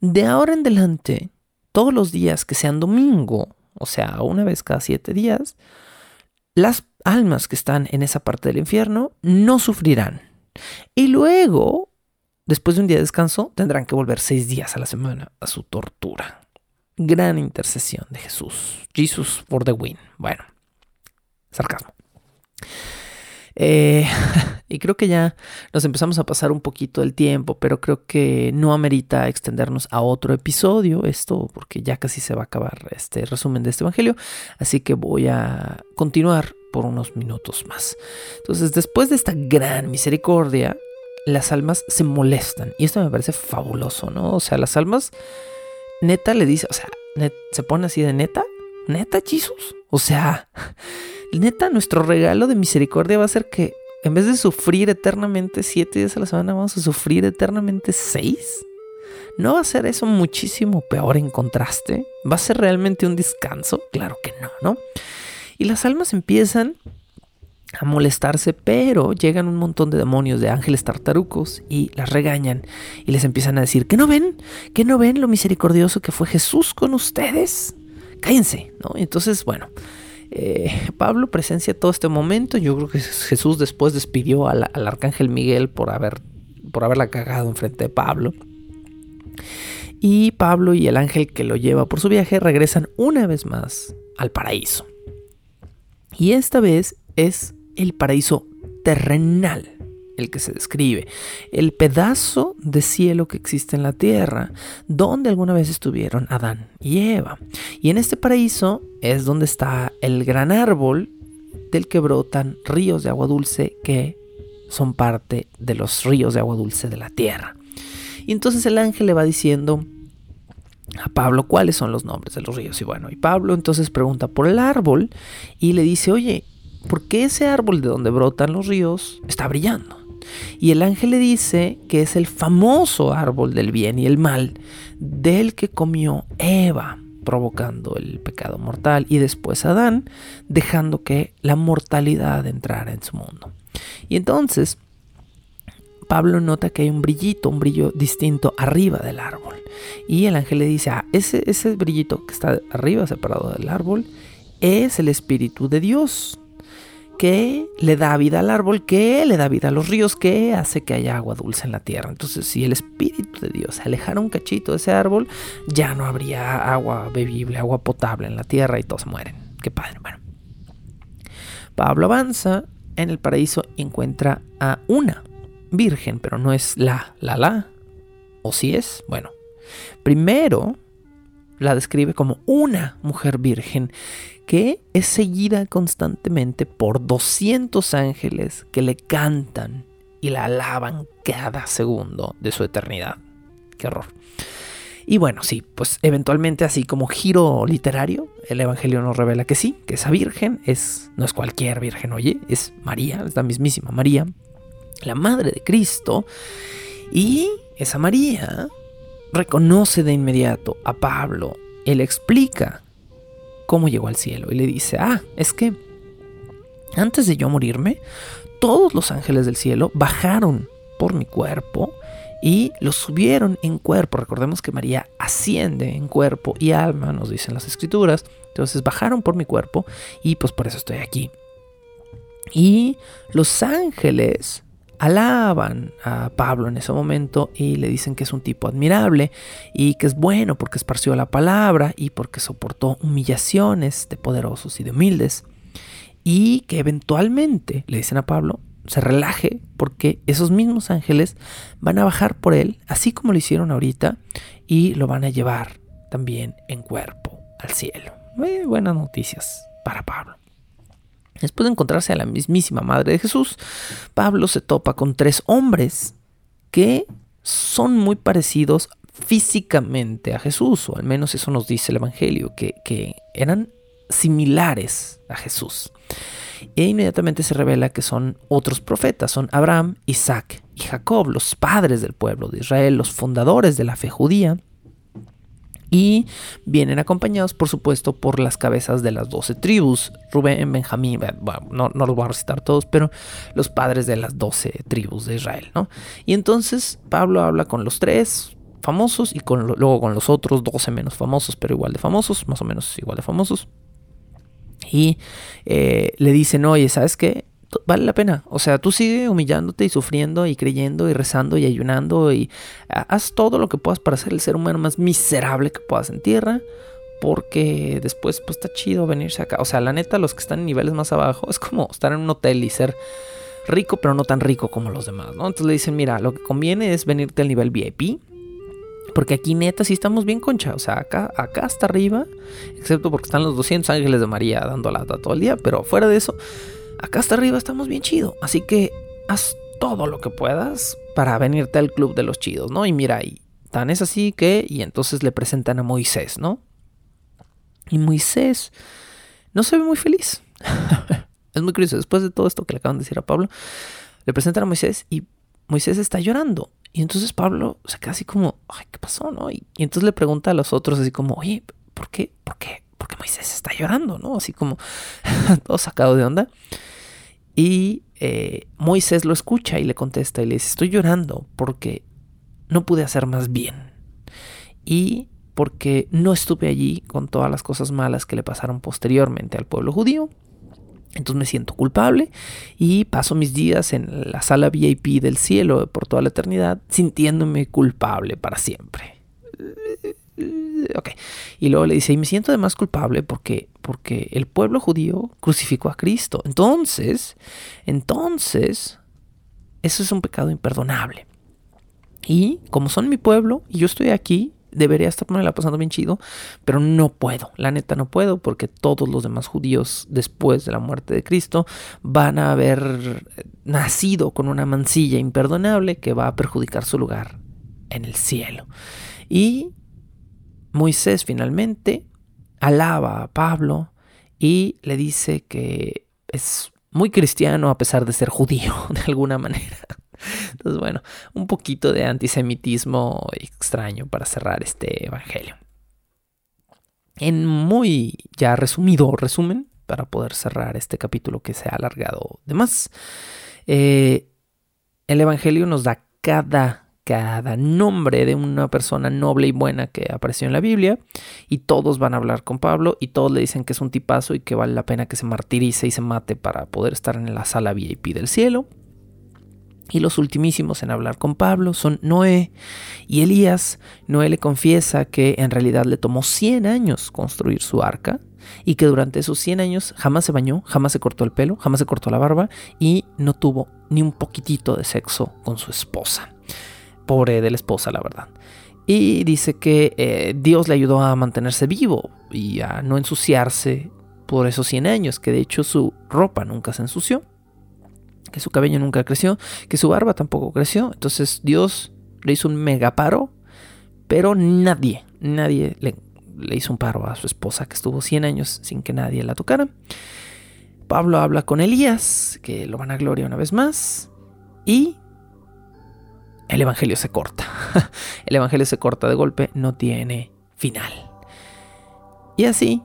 Speaker 1: de ahora en adelante todos los días que sean domingo, o sea, una vez cada siete días, las almas que están en esa parte del infierno no sufrirán. Y luego, después de un día de descanso, tendrán que volver seis días a la semana a su tortura. Gran intercesión de Jesús. Jesus for the win. Bueno, sarcasmo. Eh, y creo que ya nos empezamos a pasar un poquito el tiempo, pero creo que no amerita extendernos a otro episodio, esto porque ya casi se va a acabar este resumen de este Evangelio, así que voy a continuar por unos minutos más. Entonces, después de esta gran misericordia, las almas se molestan, y esto me parece fabuloso, ¿no? O sea, las almas, neta le dice, o sea, se pone así de neta, neta, Jesus, o sea... Neta, nuestro regalo de misericordia va a ser que en vez de sufrir eternamente siete días a la semana, vamos a sufrir eternamente seis. ¿No va a ser eso muchísimo peor en contraste? ¿Va a ser realmente un descanso? Claro que no, ¿no? Y las almas empiezan a molestarse, pero llegan un montón de demonios, de ángeles tartarucos, y las regañan y les empiezan a decir, ¿que no ven? ¿Que no ven lo misericordioso que fue Jesús con ustedes? Cállense, ¿no? Entonces, bueno, eh, Pablo presencia todo este momento. Yo creo que Jesús después despidió al, arcángel Miguel por, haber, por haberla cagado enfrente de Pablo. Y Pablo y el ángel que lo lleva por su viaje regresan una vez más al paraíso. Y esta vez es el paraíso terrenal el que se describe, el pedazo de cielo que existe en la tierra, donde alguna vez estuvieron Adán y Eva. Y en este paraíso es donde está el gran árbol del que brotan ríos de agua dulce que son parte de los ríos de agua dulce de la tierra. Y entonces el ángel le va diciendo a Pablo cuáles son los nombres de los ríos. Y bueno, y Pablo entonces pregunta por el árbol y le dice, oye, ¿por qué ese árbol de donde brotan los ríos está brillando? Y el ángel le dice que es el famoso árbol del bien y el mal del que comió Eva, provocando el pecado mortal, y después Adán, dejando que la mortalidad entrara en su mundo. Y entonces Pablo nota que hay un brillito, un brillo distinto arriba del árbol. Y el ángel le dice, ah, ese, ese brillito que está arriba, separado del árbol, es el Espíritu de Dios que le da vida al árbol, que le da vida a los ríos, que hace que haya agua dulce en la tierra. Entonces, si el Espíritu de Dios alejara un cachito de ese árbol, ya no habría agua bebible, agua potable en la tierra y todos mueren. Qué padre. Bueno, Pablo avanza en el paraíso y encuentra a una virgen, pero no es la, la, la, ¿O si es? Bueno, primero la describe como una mujer virgen que es seguida constantemente por 200 ángeles que le cantan y la alaban cada segundo de su eternidad. Qué horror. Y bueno, sí, pues eventualmente así como giro literario, el Evangelio nos revela que sí, que esa virgen es, no es cualquier virgen, oye, es María, es la mismísima María, la madre de Cristo. Y esa María reconoce de inmediato a Pablo, él explica cómo llegó al cielo y le dice, ah, es que antes de yo morirme, todos los ángeles del cielo bajaron por mi cuerpo y lo subieron en cuerpo. Recordemos que María asciende en cuerpo y alma, nos dicen las escrituras. Entonces bajaron por mi cuerpo y pues por eso estoy aquí. Y los ángeles alaban a Pablo en ese momento y le dicen que es un tipo admirable y que es bueno porque esparció la palabra y porque soportó humillaciones de poderosos y de humildes. Y que eventualmente le dicen a Pablo, se relaje porque esos mismos ángeles van a bajar por él, así como lo hicieron ahorita, y lo van a llevar también en cuerpo al cielo. buenas noticias para Pablo. Después de encontrarse a la mismísima Madre de Jesús, Pablo se topa con tres hombres que son muy parecidos físicamente a Jesús, o al menos eso nos dice el Evangelio, que, que eran similares a Jesús. E inmediatamente se revela que son otros profetas, son Abraham, Isaac y Jacob, los padres del pueblo de Israel, los fundadores de la fe judía. Y vienen acompañados, por supuesto, por las cabezas de las doce tribus. Rubén, Benjamín, no, no, los voy a recitar todos, pero los padres de las doce tribus de Israel. ¿no? Y entonces Pablo habla con los tres famosos y con, luego con los otros doce menos famosos, pero igual de famosos, más o menos igual de famosos y eh, le dicen, oye, ¿sabes qué? Vale la pena. O sea, tú sigue humillándote y sufriendo y creyendo y rezando y ayunando y haz todo lo que puedas para ser el ser humano más miserable que puedas en tierra. Porque después, pues está chido venirse acá. O sea, la neta, los que están en niveles más abajo, es como estar en un hotel y ser rico, pero no tan rico como los demás, ¿no? Entonces le dicen, mira, lo que conviene es venirte al nivel VIP porque aquí neta sí estamos bien concha. O sea, acá, acá hasta arriba, excepto porque están los 200 ángeles de María dando lata todo el día. Pero fuera de eso, acá hasta arriba estamos bien chido. Así que haz todo lo que puedas para venirte al club de los chidos, ¿no? Y mira, y tan es así que, y entonces le presentan a Moisés, ¿no? Y Moisés no se ve muy feliz. es muy curioso. Después de todo esto que le acaban de decir a Pablo, le presentan a Moisés y Moisés está llorando. Y entonces Pablo se queda así como, ay, ¿qué pasó? ¿no? Y, entonces le pregunta a los otros así como, oye, ¿por qué? ¿Por qué? ¿Por qué Moisés está llorando? ¿No? Así como todo sacado de onda. Y eh, Moisés lo escucha y le contesta y le dice, estoy llorando porque no pude hacer más bien. Y porque no estuve allí con todas las cosas malas que le pasaron posteriormente al pueblo judío entonces me siento culpable y paso mis días en la sala VIP del cielo por toda la eternidad sintiéndome culpable para siempre. Ok. Y luego le dice, y me siento además culpable porque, porque el pueblo judío crucificó a Cristo. Entonces, entonces, eso es un pecado imperdonable. Y como son mi pueblo y yo estoy aquí, debería estarme pasando bien chido, pero no puedo, la neta no puedo porque todos los demás judíos después de la muerte de Cristo van a haber nacido con una mancilla imperdonable que va a perjudicar su lugar en el cielo. Y Moisés finalmente alaba a Pablo y le dice que es muy cristiano a pesar de ser judío de alguna manera. Entonces, bueno, un poquito de antisemitismo extraño para cerrar este evangelio. En muy ya resumido resumen, para poder cerrar este capítulo que se ha alargado de más, eh, el evangelio nos da cada cada nombre de una persona noble y buena que apareció en la Biblia y todos van a hablar con Pablo y todos le dicen que es un tipazo y que vale la pena que se martirice y se mate para poder estar en la sala VIP del cielo. Y los ultimísimos en hablar con Pablo son Noé y Elías. Noé le confiesa que en realidad le tomó 100 años construir su arca y que durante esos 100 años jamás se bañó, jamás se cortó el pelo, jamás se cortó la barba y no tuvo ni un poquitito de sexo con su esposa. Pobre de la esposa, la verdad. Y dice que eh, Dios le ayudó a mantenerse vivo y a no ensuciarse por esos 100 años, que de hecho su ropa nunca se ensució, que su cabello nunca creció, que su barba tampoco creció. Entonces Dios le hizo un mega paro, pero nadie, nadie le, le hizo un paro a su esposa que estuvo 100 años sin que nadie la tocara. Pablo habla con Elías, que lo van a gloria una vez más, y el Evangelio se corta. el Evangelio se corta de golpe, no tiene final. Y así,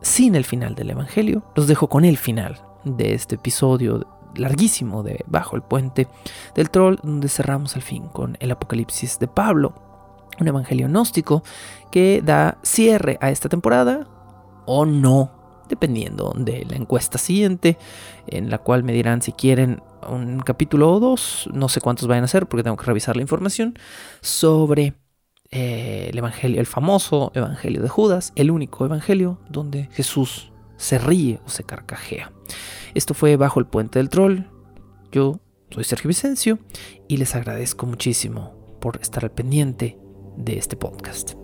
Speaker 1: sin el final del Evangelio, los dejo con el final de este episodio larguísimo de Bajo el Puente del Troll, donde cerramos al fin con el Apocalipsis de Pablo, un Evangelio gnóstico que da cierre a esta temporada o no dependiendo de la encuesta siguiente, en la cual me dirán si quieren un capítulo o dos, no sé cuántos vayan a ser porque tengo que revisar la información, sobre eh, el Evangelio, el famoso Evangelio de Judas, el único Evangelio donde Jesús se ríe o se carcajea. Esto fue Bajo el Puente del Troll. Yo soy Sergio Vicencio y les agradezco muchísimo por estar al pendiente de este podcast.